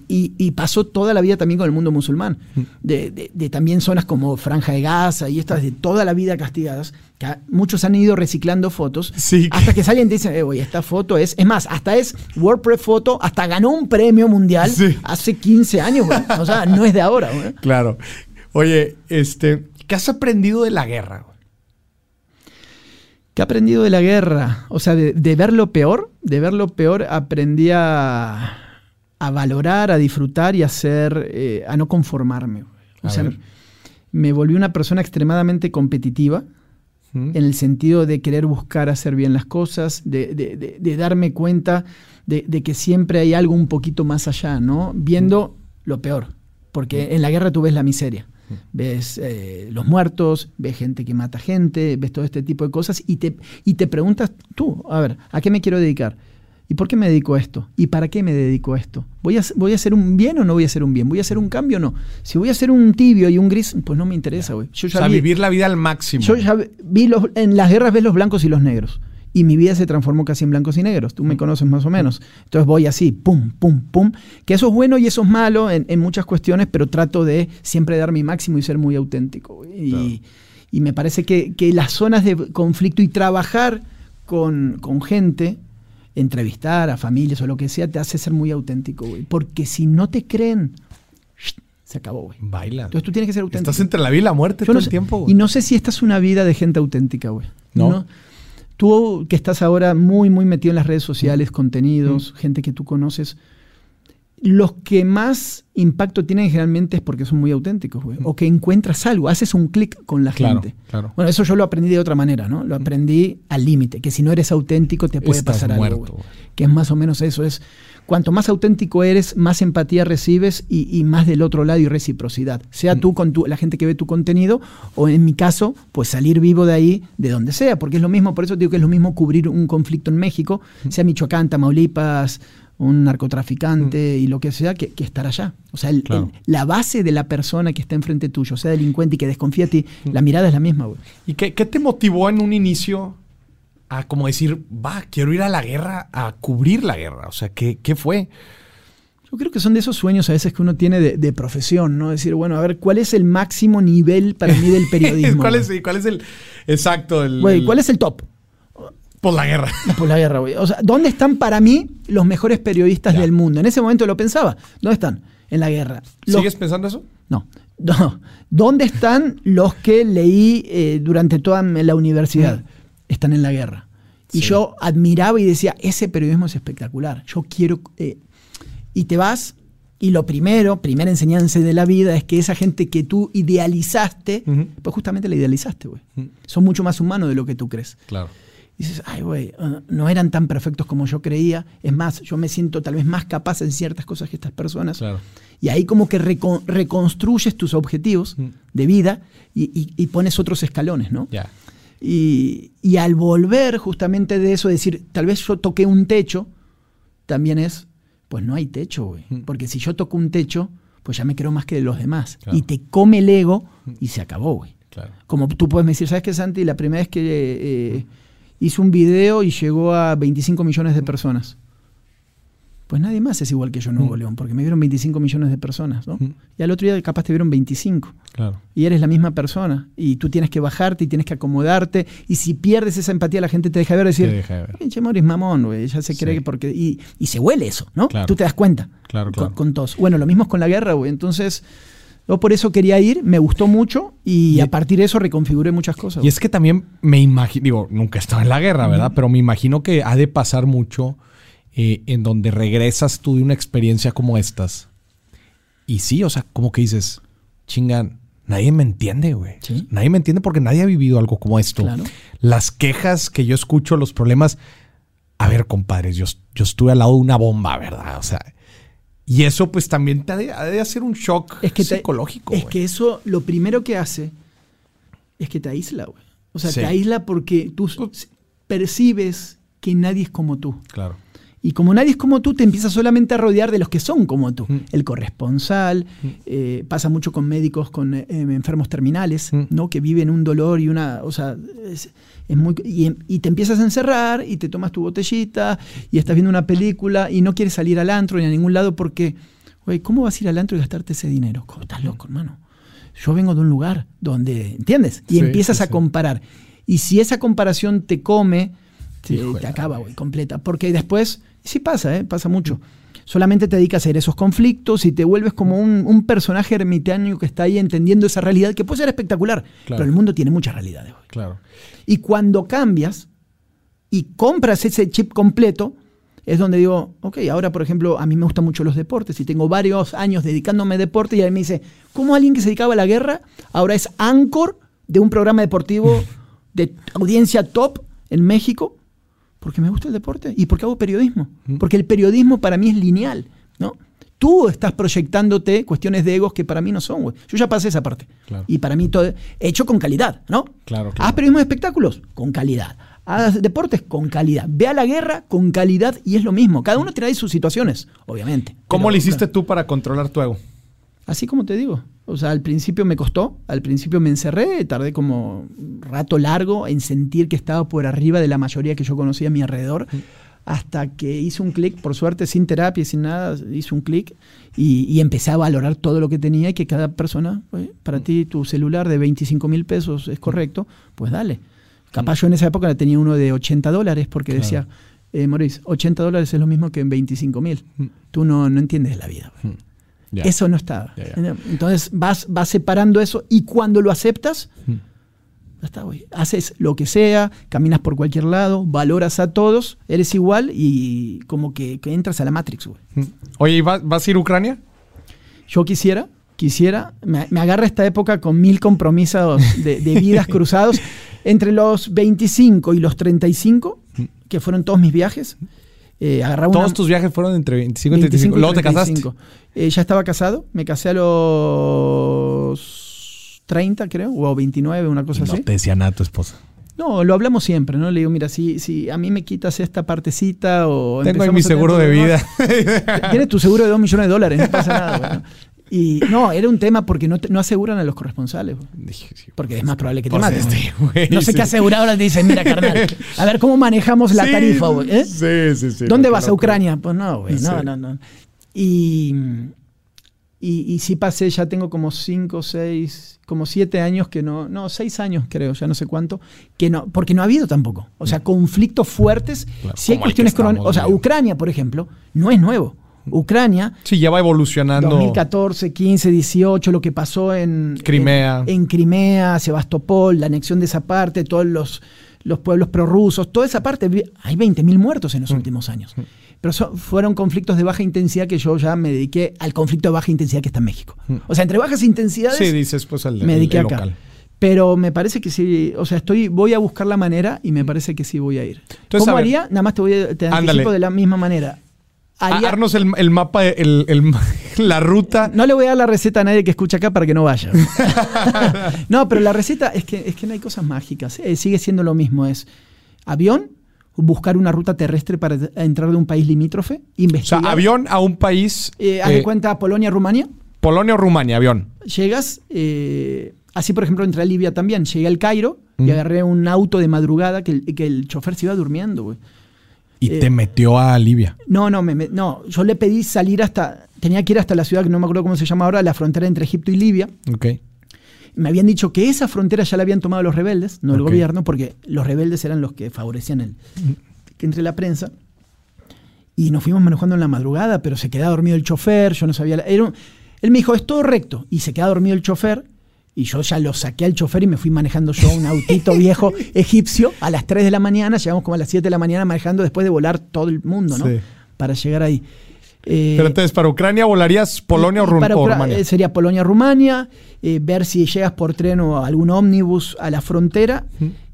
Y, pasó toda la vida también con el mundo musulmán. Mm. De, también zonas como Franja de Gaza y estas de toda la vida castigadas. Que muchos han ido reciclando fotos hasta que salen y dicen, eh, oye, esta foto es. Es más, hasta es WordPress Foto, hasta ganó un premio mundial hace 15 años. O sea, no es de ahora. Claro. Oye, este, ¿qué has aprendido de la guerra? ¿Qué he aprendido de la guerra? O sea, de, ver lo peor, de ver lo peor aprendí a, valorar, a disfrutar y a hacer, eh, a no conformarme. O sea, me volví una persona extremadamente competitiva en el sentido de querer buscar hacer bien las cosas, de, darme cuenta de, que siempre hay algo un poquito más allá, ¿no? Viendo lo peor, porque en la guerra tú ves la miseria ves eh, los muertos, ves gente que mata gente, ves todo este tipo de cosas y te, y te preguntas tú, a ver, ¿a qué me quiero dedicar? ¿Y por qué me dedico a esto? ¿Y para qué me dedico a esto? ¿Voy a, ¿Voy a hacer un bien o no voy a hacer un bien? ¿Voy a hacer un cambio o no? Si voy a hacer un tibio y un gris, pues no me interesa, güey. o sea, vivir la vida al máximo. Yo ya vi los, en las guerras ves los blancos y los negros y mi vida se transformó casi en blancos y negros. Tú me conoces más o menos. Entonces voy así, pum, pum, pum. Que eso es bueno y eso es malo en, muchas cuestiones, pero trato de siempre dar mi máximo y ser muy auténtico. Y, me parece que, las zonas de conflicto y trabajar con, gente, entrevistar a familias o lo que sea, te hace ser muy auténtico, Porque si no te creen, se acabó, güey. Baila. Entonces tú tienes que ser auténtico. Estás entre la vida y la muerte todo el tiempo, Y no sé si esta es una vida de gente auténtica, güey. ¿No? Tú que estás ahora muy, muy metido en las redes sociales, contenidos, gente que tú conoces, los que más impacto tienen generalmente es porque son muy auténticos, güey. O que encuentras algo, haces un clic con la gente. Bueno, eso yo lo aprendí de otra manera, ¿no? Lo aprendí al límite, que si no eres auténtico te puede pasar algo, Que es más o menos eso, es cuanto más auténtico eres, más empatía recibes y, más del otro lado y reciprocidad. Sea mm. tú con tu, la gente que ve tu contenido o en mi caso, pues salir vivo de ahí, de donde sea, porque es lo mismo, por eso digo que es lo mismo cubrir un conflicto en México, mm. sea Michoacán, Tamaulipas, un narcotraficante mm. y lo que sea, que, estar allá. O sea, la base de la persona que está enfrente tuyo, sea delincuente y que desconfía de ti, la mirada es la misma. Güey. ¿Y qué, qué te motivó en un inicio a como decir, va, quiero ir a la guerra, a cubrir la guerra? O sea, ¿qué, qué fue? Yo creo que son de esos sueños a veces que uno tiene de, profesión, ¿no? Decir, bueno, a ver, ¿cuál es el máximo nivel para mí del periodismo? ¿Cuál, es, ¿Cuál es el exacto? El, güey, ¿cuál es el top? Por la guerra. Por la guerra, güey. O sea, ¿dónde están para mí los mejores periodistas del mundo? En ese momento lo pensaba. ¿Dónde están? En la guerra. ¿Sigues pensando eso? No. no. ¿Dónde están los que leí eh, durante toda la universidad? Mm están en la guerra. Y yo admiraba y decía, ese periodismo es espectacular. Yo quiero... Eh", y te vas y lo primero, primera enseñanza de la vida es que esa gente que tú idealizaste, pues justamente la idealizaste, güey. Son mucho más humanos de lo que tú crees. Claro. Y dices, ay, güey, uh, no eran tan perfectos como yo creía. Es más, yo me siento tal vez más capaz en ciertas cosas que estas personas. Claro. Y ahí como que reconstruyes tus objetivos de vida y, pones otros escalones, ¿no? Ya. Y, al volver justamente de eso, decir, tal vez yo toqué un techo, también es, pues no hay techo, güey. Porque si yo toco un techo, pues ya me creo más que de los demás. Y te come el ego y se acabó, güey. Como tú puedes decir, ¿sabes qué, Santi? La primera vez que eh, hice un video y llegó a 25 millones de personas pues nadie más es igual que yo en Nuevo mm. León, porque me vieron 25 millones de personas, ¿no? Mm. Y al otro día capaz te vieron 25. Claro. Y eres la misma persona. Y tú tienes que bajarte y tienes que acomodarte. Y si pierdes esa empatía, la gente te deja ver decir, pinche Moris mamón, güey, ya se cree que porque... Y, se huele eso, ¿no? Tú te das cuenta. Claro, claro. Con, todos. Bueno, lo mismo es con la guerra, güey. Entonces... Yo por eso quería ir, me gustó mucho y, a partir de eso reconfiguré muchas cosas. Y es que también me imagino, digo, nunca he estado en la guerra, ¿verdad? Pero me imagino que ha de pasar mucho eh, en donde regresas tú de una experiencia como estas. Y sí, o sea, como que dices, chingan, nadie me entiende, güey. Nadie me entiende porque nadie ha vivido algo como esto. Las quejas que yo escucho, los problemas. A ver, compadres, yo, yo estuve al lado de una bomba, ¿verdad? O sea, y eso pues también te ha de, hacer un shock psicológico. es que eso lo primero que hace es que te aísla, güey. O sea, te aísla porque tú pues percibes que nadie es como tú. Claro. Y como nadie es como tú, te empiezas solamente a rodear de los que son como tú. Mm. El corresponsal, mm. eh, pasa mucho con médicos con eh, enfermos terminales, mm. ¿no? Que viven un dolor y una. O sea, es, muy. Y, te empiezas a encerrar y te tomas tu botellita y estás viendo una película y no quieres salir al antro ni a ningún lado porque. Güey, ¿cómo vas a ir al antro y gastarte ese dinero? ¿Cómo estás loco, hermano? Yo vengo de un lugar donde. ¿Entiendes? Y empiezas a comparar. Y si esa comparación te come, te, te acaba, güey, completa. Porque después Sí pasa, ¿eh? pasa mucho. solamente te dedicas a hacer esos conflictos y te vuelves como un, un personaje ermitaño que está ahí entendiendo esa realidad que puede ser espectacular, Claro. pero el mundo tiene muchas realidades. hoy. Claro. Y cuando cambias y compras ese chip completo, es donde digo, ok, ahora por ejemplo, a mí me gustan mucho los deportes y tengo varios años dedicándome a deporte y ahí me dice, ¿cómo alguien que se dedicaba a la guerra ahora es anchor de un programa deportivo de audiencia top en México? Porque me gusta el deporte y porque hago periodismo. Porque el periodismo para mí es lineal, ¿no? Tú estás proyectándote cuestiones de egos que para mí no son, güey. Yo ya pasé esa parte. Claro. Y para mí todo hecho con calidad, ¿no? Claro, claro. Haz periodismo de espectáculos con calidad. Haz deportes con calidad. Ve a la guerra con calidad y es lo mismo. Cada uno tiene ahí sus situaciones, obviamente. ¿Cómo le hiciste tú para controlar tu ego? Así como te digo. O sea, al principio me costó, al principio me encerré, tardé como un rato largo en sentir que estaba por arriba de la mayoría que yo conocía a mi alrededor, hasta que hice un clic, por suerte sin terapia sin nada, hice un clic y, y empecé a valorar todo lo que tenía y que cada persona, oye, para ti tu celular de 25 mil pesos es correcto, pues dale. Capaz yo en esa época tenía uno de 80 dólares porque Claro. decía, eh, Maurice, 80 dólares es lo mismo que en 25 mil. Tú no, no entiendes de la vida. Eso no ya. Entonces vas, vas separando eso y cuando lo aceptas, Mm. ya está, güey. Haces lo que sea, caminas por cualquier lado, valoras a todos, eres igual y como que, que entras a la Matrix, güey. Oye, ¿y vas, vas a ir a Ucrania? Yo quisiera, quisiera, me, me agarra esta época con mil compromisos de, de vidas cruzados. Entre los 25 y los 35, que fueron todos mis viajes, eh, agarraba una- Todos tus viajes fueron entre 25 y 35. 25 y Luego te casaste. 35. Eh, ya estaba casado, me casé a los 30, creo, o 29, una cosa No así. te decía nada tu esposa. No, lo hablamos siempre, ¿no? Le digo, mira, si, si a mí me quitas esta partecita o... Tengo ahí mi seguro de vida. Tienes tu seguro de 2 millones de dólares, no pasa nada. güey, ¿no? Y no, era un tema porque no, te- no aseguran a los corresponsales. Porque es más probable que te Pues maten. este, no sé sí. qué aseguradora te dicen, mira, carnal, a ver cómo manejamos la Sí, tarifa, güey. ¿eh? Sí, sí, sí. ¿Dónde vas a. Ucrania? Pues no, güey, no, no, no. Y, y, y sí pasé, ya tengo como cinco, seis, como siete años que no, no, seis años creo, ya no sé cuánto, que no, porque no ha habido tampoco. O sea, conflictos fuertes. Claro, si hay cuestiones O sea. Ucrania, por ejemplo, no es nuevo. Ucrania, Sí, ya va evolucionando. 2014, 15, 18, lo que pasó en Crimea. En, en Crimea, Sebastopol, la anexión de esa parte, todos los, los pueblos prorrusos, toda esa parte. Hay 20.000 muertos en los Mm. últimos años. Pero so- fueron conflictos de baja intensidad que yo ya me dediqué al conflicto de baja intensidad que está en México. O sea, entre bajas intensidades Mm. Sí, dices, pues el, me dediqué el acá. local. Pero me parece que sí, o sea, estoy, voy a buscar la manera y me parece que sí voy a ir. Entonces, ¿Cómo a ver. haría? Nada más te voy a te anticipo de la misma manera. Ah, Haría- Darnos el, el mapa, el, el- la ruta. no le voy a dar la receta a nadie que escucha acá para que no vaya. no, pero la receta es que, es que no hay cosas mágicas. eh, sigue siendo lo mismo. Es avión, buscar una ruta terrestre para entrar de un país limítrofe, O sea, investigar. avión a un país. Eh, haz de eh, cuenta Polonia, Rumania. Polonia o Rumania, avión. Llegas, eh, así por ejemplo entré a Libia también. Llegué al Cairo y agarré un auto de madrugada que, el- que el chofer se iba durmiendo, güey. Y Eh, te metió a Libia. No, no, me, me- no, yo le pedí salir hasta, tenía que ir hasta la ciudad que no me acuerdo cómo se llama ahora, la frontera entre Egipto y Libia. Ok. Me habían dicho que esa frontera ya la habían tomado los rebeldes, no el gobierno, porque los rebeldes eran los que favorecían el que entre la prensa. Y nos fuimos manejando en la madrugada, pero se quedaba dormido el chofer, yo no sabía. la- era un- él me dijo, es todo recto. Y se queda dormido el chofer. Y yo ya lo saqué al chofer y me fui manejando yo un autito viejo egipcio a las 3 de la mañana. Llegamos como a las 7 de la mañana manejando después de volar todo el mundo, ¿no? Sí. Para llegar ahí. Eh, Pero entonces, para Ucrania volarías Polonia o, para Rumania. eh, Sería Polonia-Rumania, eh, ver si llegas por tren o algún ómnibus a la frontera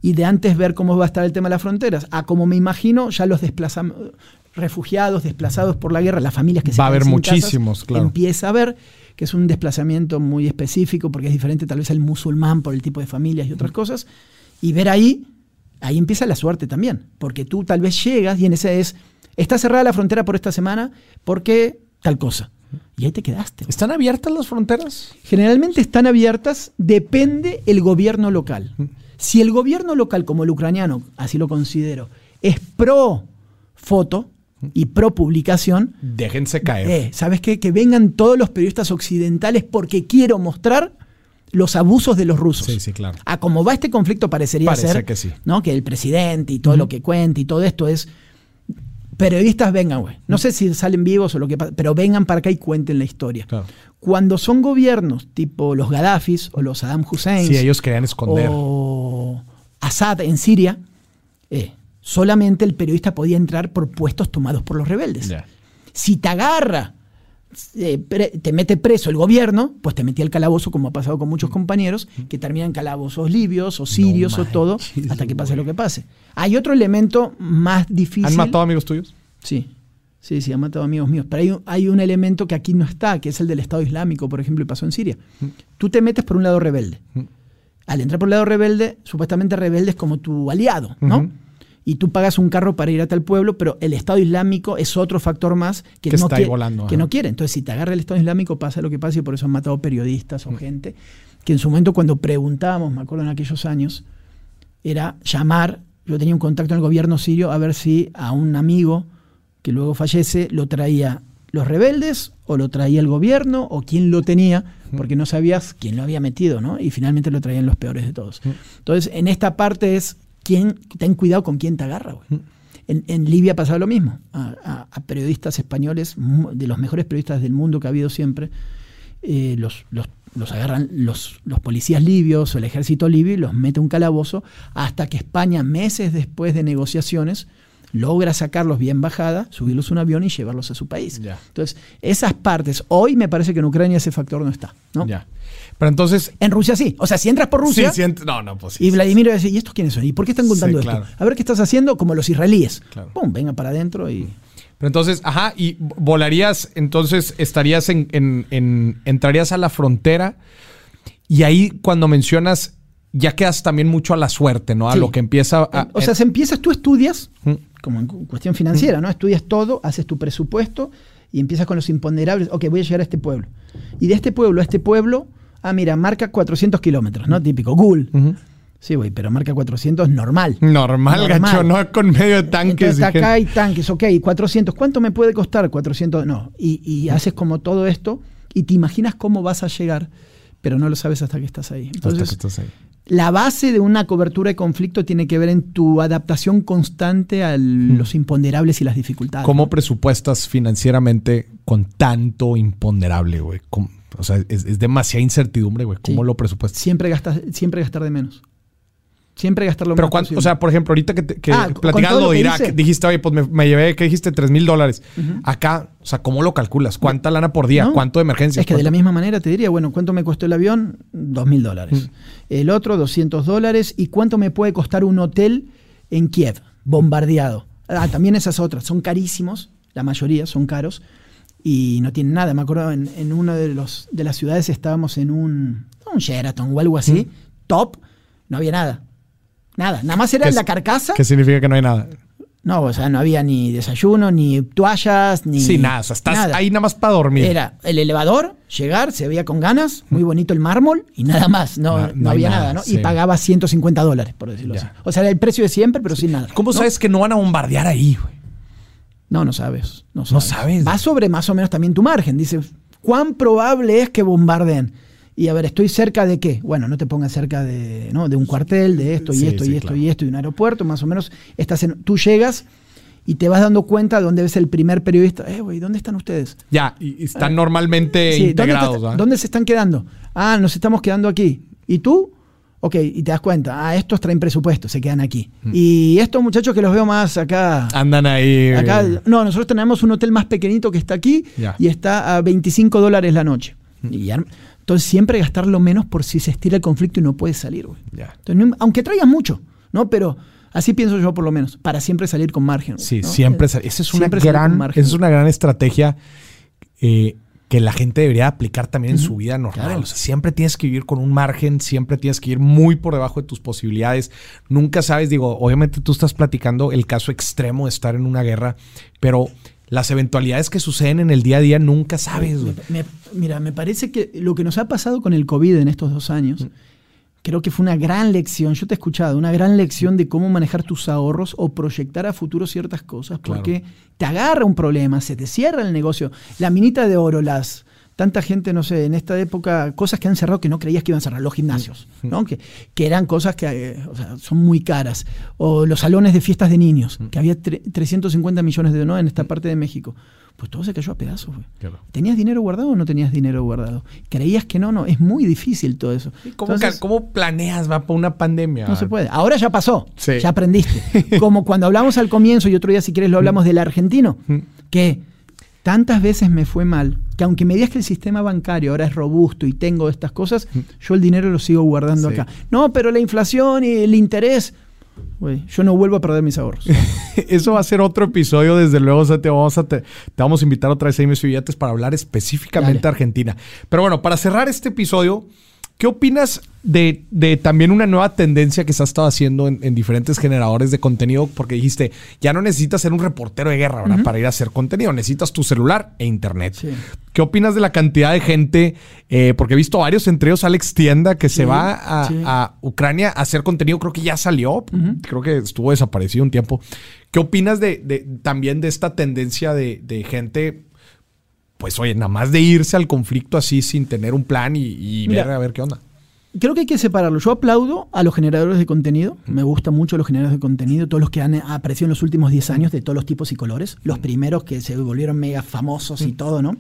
y de antes ver cómo va a estar el tema de las fronteras. A como me imagino, ya los desplazam- refugiados, desplazados por la guerra, las familias que se Va a haber muchísimos, casas, claro. Empieza a ver que es un desplazamiento muy específico porque es diferente tal vez al musulmán por el tipo de familias y otras cosas. Y ver ahí, ahí empieza la suerte también, porque tú tal vez llegas y en ese es, está cerrada la frontera por esta semana porque tal cosa. Y ahí te quedaste. ¿Están abiertas las fronteras? Generalmente están abiertas, depende el gobierno local. Si el gobierno local, como el ucraniano, así lo considero, es pro foto y pro publicación, Déjense caer. eh, ¿sabes qué? Que vengan todos los periodistas occidentales porque quiero mostrar los abusos de los rusos. Sí, sí, claro. A como va este conflicto parecería Parece ser que sí. ¿no? que el presidente y todo lo que cuenta y todo esto es periodistas vengan, güey. No sé si salen vivos o lo que pasa, pero vengan para acá y cuenten la historia. Claro. Cuando son gobiernos tipo los Gaddafis o los Saddam Hussein Sí, ellos querían esconder. o Assad en Siria, eh, solamente el periodista podía entrar por puestos tomados por los rebeldes. Si te agarra, eh, te mete preso el gobierno, pues te metía al calabozo, como ha pasado con muchos compañeros, que terminan calabozos libios o sirios o todo, hasta que pase lo que pase. Hay otro elemento más difícil. ¿Han matado amigos tuyos? Sí, sí, sí, han matado amigos míos. Pero hay un, hay un elemento que aquí no está, que es el del Estado Islámico, por ejemplo, y pasó en Siria. Tú te metes por un lado rebelde. Mm. Al entrar por el lado rebelde, supuestamente rebelde es como tu aliado, ¿no? Y tú pagas un carro para ir a tal pueblo, pero el Estado Islámico es otro factor más que, Que no, está quiere, volando, que no quiere. Entonces, si te agarra el Estado Islámico, pasa lo que pasa y por eso han matado periodistas o gente. Que en su momento, cuando preguntábamos, me acuerdo en aquellos años, era llamar. Yo tenía un contacto en el gobierno sirio a ver si a un amigo que luego fallece lo traía los rebeldes o lo traía el gobierno o quién lo tenía, porque no sabías quién lo había metido, ¿no? Y finalmente lo traían los peores de todos. Entonces, en esta parte es quién, ten cuidado con quién te agarra, güey. En, en Libia pasaba lo mismo. A, a- a periodistas españoles, de los mejores periodistas del mundo que ha habido siempre, eh, los, los, los agarran los, los policías libios o el ejército libio y los mete a un calabozo hasta que España, meses después de negociaciones, logra sacarlos bien bajada, subirlos a un avión y llevarlos a su país. Entonces, esas partes, hoy me parece que en Ucrania ese factor no está. ¿no? Pero entonces. En Rusia sí. O sea, si entras por Rusia, Sí, ent- no, no, pues sí. y Vladimir va a decir, ¿y estos quiénes son? ¿Y por qué están contando Sí, esto? claro. A ver qué estás haciendo, como los israelíes. Claro. Pum, venga para adentro y. Pero entonces, ajá, y volarías, entonces estarías en, en- en- entrarías a la frontera y ahí cuando mencionas, ya quedas también mucho a la suerte, ¿no? A Sí. lo que empieza a... o sea, se empiezas, tú estudias, Mm. como en cu- cuestión financiera, ¿no? Estudias todo, haces tu presupuesto y empiezas con los imponderables. Ok, voy a llegar a este pueblo. Y de este pueblo a este pueblo, ah, mira, marca 400 kilómetros, ¿no? Típico, Google. Sí, güey, pero marca 400 normal. Normal, Normal. gacho, no con medio de tanques. Entonces acá hay tanques, ok, 400. ¿Cuánto me puede costar 400? No. Y, y haces como todo esto y te imaginas cómo vas a llegar, pero no lo sabes hasta que estás ahí. Hasta que estás ahí. la base de una cobertura de conflicto tiene que ver en tu adaptación constante a los imponderables y las dificultades. ¿Cómo presupuestas financieramente con tanto imponderable, güey? ¿Cómo- O sea, es, es demasiada incertidumbre, güey. ¿Cómo Sí. lo presupuestas? Siempre, gastas, siempre gastar de menos. Siempre gastar lo Pero menos cuánto, posible. o sea, por ejemplo, ahorita que, te- que Ah, lo de Irak, hice. dijiste, oye, pues me, me llevé, ¿qué dijiste? 3 mil dólares. Acá, o sea, ¿cómo lo calculas? ¿Cuánta lana por día? No, ¿Cuánto de emergencia? Es que de la misma manera te diría, bueno, ¿cuánto me costó el avión? Dos mil dólares. El otro, 200 dólares. ¿Y cuánto me puede costar un hotel en Kiev, bombardeado? Ah, también esas otras. Son carísimos, la mayoría son caros y no tienen nada. Me acuerdo en, en una de, los, de las ciudades estábamos en un, un Sheraton o algo así, top, no había nada. Nada, nada más era ¿Qué la carcasa. ¿Qué significa que no hay nada? No, o sea, no había ni desayuno, ni toallas, ni. Sí, nada. O sea, estás nada. ahí nada más para dormir. Era el elevador, llegar, se veía con ganas, muy bonito el mármol y nada más. No, No- no, no hay había nada, nada, ¿no? sí. Y pagaba 150 dólares, por decirlo Ya. así. O sea, era el precio de siempre, pero sin nada. ¿Cómo sabes que no van a bombardear ahí, güey? No, no sabes. No No sabes. Va sobre más o menos también tu margen. Dice, ¿cuán probable es que bombarden? Y a ver, ¿estoy cerca de qué? Bueno, no te pongas cerca de, ¿no? de un cuartel, de esto y Sí, esto sí, y esto claro. y esto, y un aeropuerto, más o menos. Estás en, tú llegas y te vas dando cuenta de dónde ves el primer periodista. Eh, güey, ¿dónde están ustedes? Ya, y están normalmente Sí, ¿dónde, integrados, te- ¿verdad? dónde se están quedando? Ah, nos estamos quedando aquí. ¿Y tú? Ok, y te das cuenta, ah, estos traen presupuesto, se quedan aquí. Mm. Y estos muchachos que los veo más acá. Andan ahí. acá no, nosotros tenemos un hotel más pequeñito que está aquí y está a 25 dólares la noche. Y ya- entonces siempre gastar lo menos por si se estira el conflicto y no puedes salir, güey. Entonces, aunque traigas mucho, ¿no? Pero así pienso yo por lo menos, para siempre salir con margen. Sí, ¿no? siempre. Eh, sal- Esa es una salir gran, margen, esa es una gran estrategia eh, que la gente debería aplicar también en su vida normal. claro. O sea, siempre tienes que vivir con un margen, siempre tienes que ir muy por debajo de tus posibilidades. Nunca sabes, digo, obviamente tú estás platicando el caso extremo de estar en una guerra, pero las eventualidades que suceden en el día a día nunca sabes. güey. Me- me- mira, me parece que lo que nos ha pasado con el COVID en estos dos años, creo que fue una gran lección, yo te he escuchado, una gran lección de cómo manejar tus ahorros o proyectar a futuro ciertas cosas, Claro. porque te agarra un problema, se te cierra el negocio. La minita de oro, las tanta gente, no sé, en esta época, cosas que han cerrado que no creías que iban a cerrar, los gimnasios, Mm. ¿no? Que, que eran cosas que eh, o sea, son muy caras. O los salones de fiestas de niños, Mm. que había tre- 350 millones de ¿no? en esta parte de México. Pues todo se cayó a pedazos, güey. Claro. ¿Tenías dinero guardado o no tenías dinero guardado? ¿Creías que no? No, es muy difícil todo eso. ¿Cómo, Entonces, cómo planeas va para una pandemia? no se puede. Ahora ya pasó. Sí. Ya aprendiste. Como cuando hablamos al comienzo, y otro día, si quieres, lo hablamos del argentino, Mm. que tantas veces me fue mal, que aunque me digas que el sistema bancario ahora es robusto y tengo estas cosas, yo el dinero lo sigo guardando Sí. acá. No, pero la inflación y el interés. Güey, yo no vuelvo a perder mis ahorros. Eso va a ser otro episodio, desde luego, Santiago. Vamos a te, te vamos a invitar otra vez a mis billetes para hablar específicamente Dale. de Argentina. Pero bueno, para cerrar este episodio, ¿qué opinas de, de también una nueva tendencia que se ha estado haciendo en, en diferentes generadores de contenido? Porque dijiste, ya no necesitas ser un reportero de guerra, ¿verdad? Para ir a hacer contenido. Necesitas tu celular e internet. Sí. ¿Qué opinas de la cantidad de gente? eh, porque he visto varios, entre ellos Alex Tienda, que se va a, sí. a Ucrania a hacer contenido. Creo que ya salió. Creo que estuvo desaparecido un tiempo. ¿Qué opinas de, de- también de esta tendencia de, de gente, pues oye, nada más de irse al conflicto así sin tener un plan y, y Mira. ver a ver qué onda? Creo que hay que separarlo. Yo aplaudo a los generadores de contenido. Me gustan mucho los generadores de contenido, todos los que han aparecido en los últimos 10 años de todos los tipos y colores. Los primeros que se volvieron mega famosos y todo, ¿no?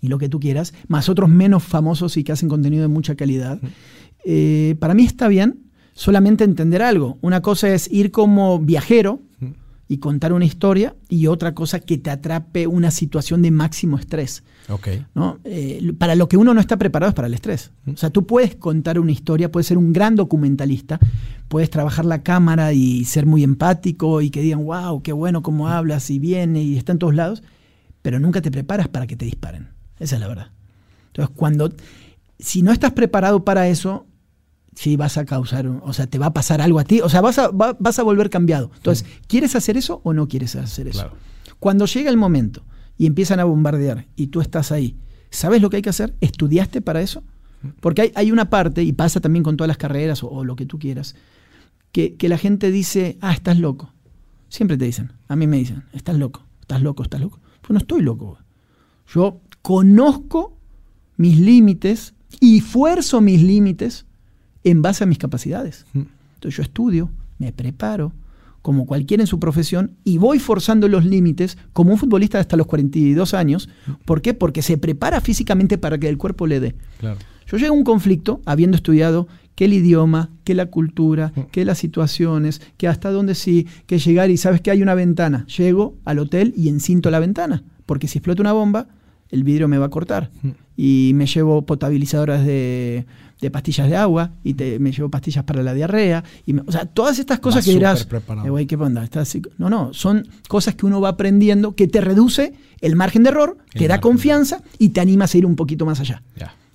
Y lo que tú quieras. Más otros menos famosos y que hacen contenido de mucha calidad. Eh, para mí está bien solamente entender algo. Una cosa es ir como viajero y contar una historia y otra cosa que te atrape una situación de máximo estrés. Ok. ¿no? Eh, para lo que uno no está preparado es para el estrés. O sea, tú puedes contar una historia, puedes ser un gran documentalista, puedes trabajar la cámara y ser muy empático y que digan, wow, qué bueno cómo hablas y viene y está en todos lados, pero nunca te preparas para que te disparen. Esa es la verdad. Entonces, cuando, si no estás preparado para eso, sí vas a causar, o sea, te va a pasar algo a ti, o sea, vas a, va- vas a volver cambiado. Entonces, ¿quieres hacer eso o no quieres hacer eso? Claro. Cuando llega el momento y empiezan a bombardear y tú estás ahí, ¿sabes lo que hay que hacer? ¿Estudiaste para eso? Porque hay, hay una parte, y pasa también con todas las carreras o, o lo que tú quieras, que, que la gente dice, ah, estás loco. Siempre te dicen, a mí me dicen, estás loco, estás loco, estás loco. Pues no estoy loco. Yo conozco mis límites y fuerzo mis límites en base a mis capacidades. Entonces yo estudio, me preparo, como cualquiera en su profesión, y voy forzando los límites como un futbolista hasta los 42 años. ¿Por qué? Porque se prepara físicamente para que el cuerpo le dé. Claro. Yo llego a un conflicto habiendo estudiado que el idioma, que la cultura, que las situaciones, que hasta dónde sí, que llegar y sabes que hay una ventana. Llego al hotel y encinto la ventana, porque si explota una bomba, el vidrio me va a cortar. Y me llevo potabilizadoras de, de pastillas de agua, y te- me llevo pastillas para la diarrea. Y me- o sea, todas estas cosas que dirás. "Eh, güey, ¿qué onda? ¿Estás así?". No, no, son cosas que uno va aprendiendo que te reduce el margen de error, El te da confianza y te anima a seguir un poquito más allá.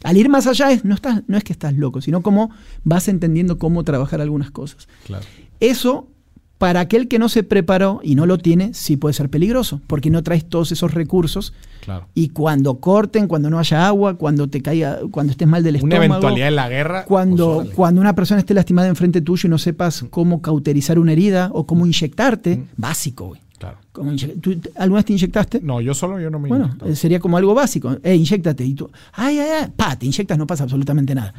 Al ir más allá es, no, estás, no es que estás loco, sino como vas entendiendo cómo trabajar algunas cosas. Claro. Eso, para aquel que no se preparó y no lo tiene, sí puede ser peligroso, porque no traes todos esos recursos Claro. y cuando corten, cuando no haya agua, cuando te caiga, cuando estés mal del Una estómago, eventualidad de la guerra. cuando, pues, cuando una persona esté lastimada enfrente tuyo y no sepas cómo cauterizar una herida o cómo inyectarte, básico, güey. Claro. ¿Tú ¿Alguna vez te inyectaste? No, yo solo, yo no me Bueno, eh, sería como algo básico. Eh, inyectate. Y tú, ay, ay, ay, pa, te inyectas, no pasa absolutamente nada.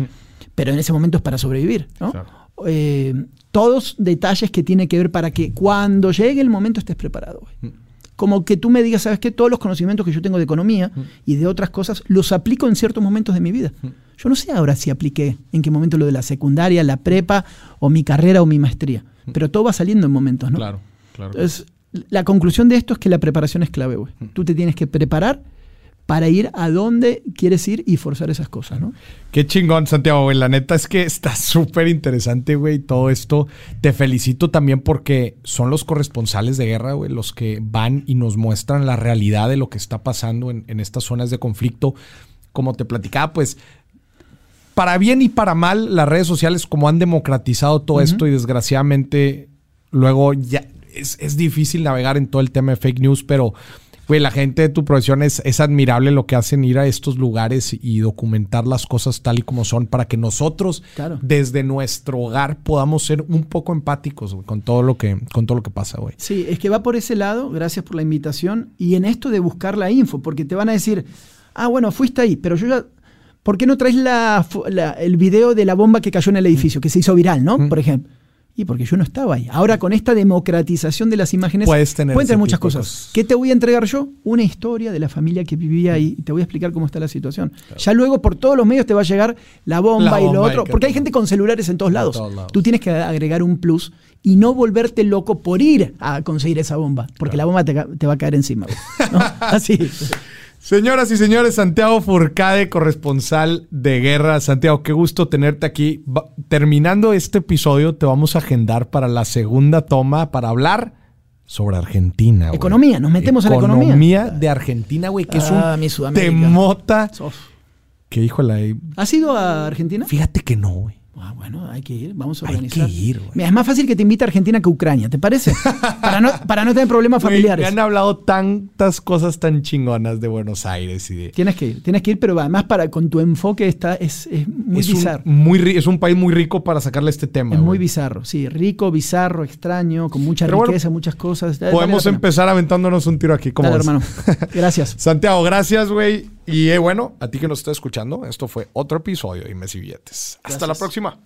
Pero en ese momento es para sobrevivir, ¿no? Claro. Eh, todos detalles que tiene que ver para que cuando llegue el momento estés preparado. güey. Como que tú me digas, ¿sabes qué? Todos los conocimientos que yo tengo de economía y de otras cosas los aplico en ciertos momentos de mi vida. Yo no sé ahora si apliqué en qué momento lo de la secundaria, la prepa o mi carrera o mi maestría. Pero todo va saliendo en momentos, ¿no? Claro, claro. Entonces, la conclusión de esto es que la preparación es clave, güey. Tú te tienes que preparar para ir a donde quieres ir y forzar esas cosas, ¿no? Qué chingón, Santiago, güey. La neta es que está súper interesante, güey, todo esto. Te felicito también porque son los corresponsales de guerra, güey, los que van y nos muestran la realidad de lo que está pasando en, en estas zonas de conflicto. Como te platicaba, pues, para bien y para mal, las redes sociales como han democratizado todo esto y desgraciadamente luego ya es, es difícil navegar en todo el tema de fake news, pero... Güey, la gente de tu profesión es, es admirable lo que hacen ir a estos lugares y documentar las cosas tal y como son para que nosotros Claro. desde nuestro hogar podamos ser un poco empáticos con todo lo que con todo lo que pasa, güey. Sí, es que va por ese lado, gracias por la invitación, y en esto de buscar la info, porque te van a decir, Ah, bueno, fuiste ahí, pero yo ya. ¿Por qué no traes la, el video de la bomba que cayó en el edificio, que se hizo viral, ¿no? Mm. Por ejemplo. Y porque yo no estaba ahí. Ahora con esta democratización de las imágenes Puedes tener pueden tener muchas cosas. ¿Qué te voy a entregar yo? Una historia de la familia que vivía ahí y te voy a explicar cómo está la situación. Ya luego por todos los medios te va a llegar la bomba, La y lo otro, que porque hay gente con celulares en todos lados. todos lados. Tú tienes que agregar un plus y no volverte loco por ir a conseguir esa bomba, porque la bomba te, va a caer encima. Así. Señoras y señores, Santiago Furcade, corresponsal de guerra. Santiago, qué gusto tenerte aquí. Terminando este episodio, te vamos a agendar para la segunda toma para hablar sobre Argentina. güey. Economía, nos metemos en la economía. Economía de Argentina, güey, que es Ah, un Sudamérica. temota. Que híjole, ¿Has ido a Argentina? fíjate que no, güey. Ah, bueno, hay que ir, vamos a Hay organizar. que ir, güey. Mira, es más fácil que te invite a Argentina que a Ucrania, ¿te parece? para, no, para no tener problemas familiares. Me han hablado tantas cosas tan chingonas de Buenos Aires y de. Tienes que ir, tienes que ir, pero además para, con tu enfoque está, es, es muy es, un, bizarro. muy, es un país muy rico para sacarle este tema. Es muy bizarro, sí, rico, bizarro, extraño, con mucha Pero bueno, riqueza, muchas cosas. Podemos empezar aventándonos un tiro aquí. ¿cómo Dale, ves? hermano. Gracias. Santiago, gracias, güey. Y eh, bueno, a ti que nos estás escuchando, esto fue otro episodio de Messi Billetes. Hasta la próxima.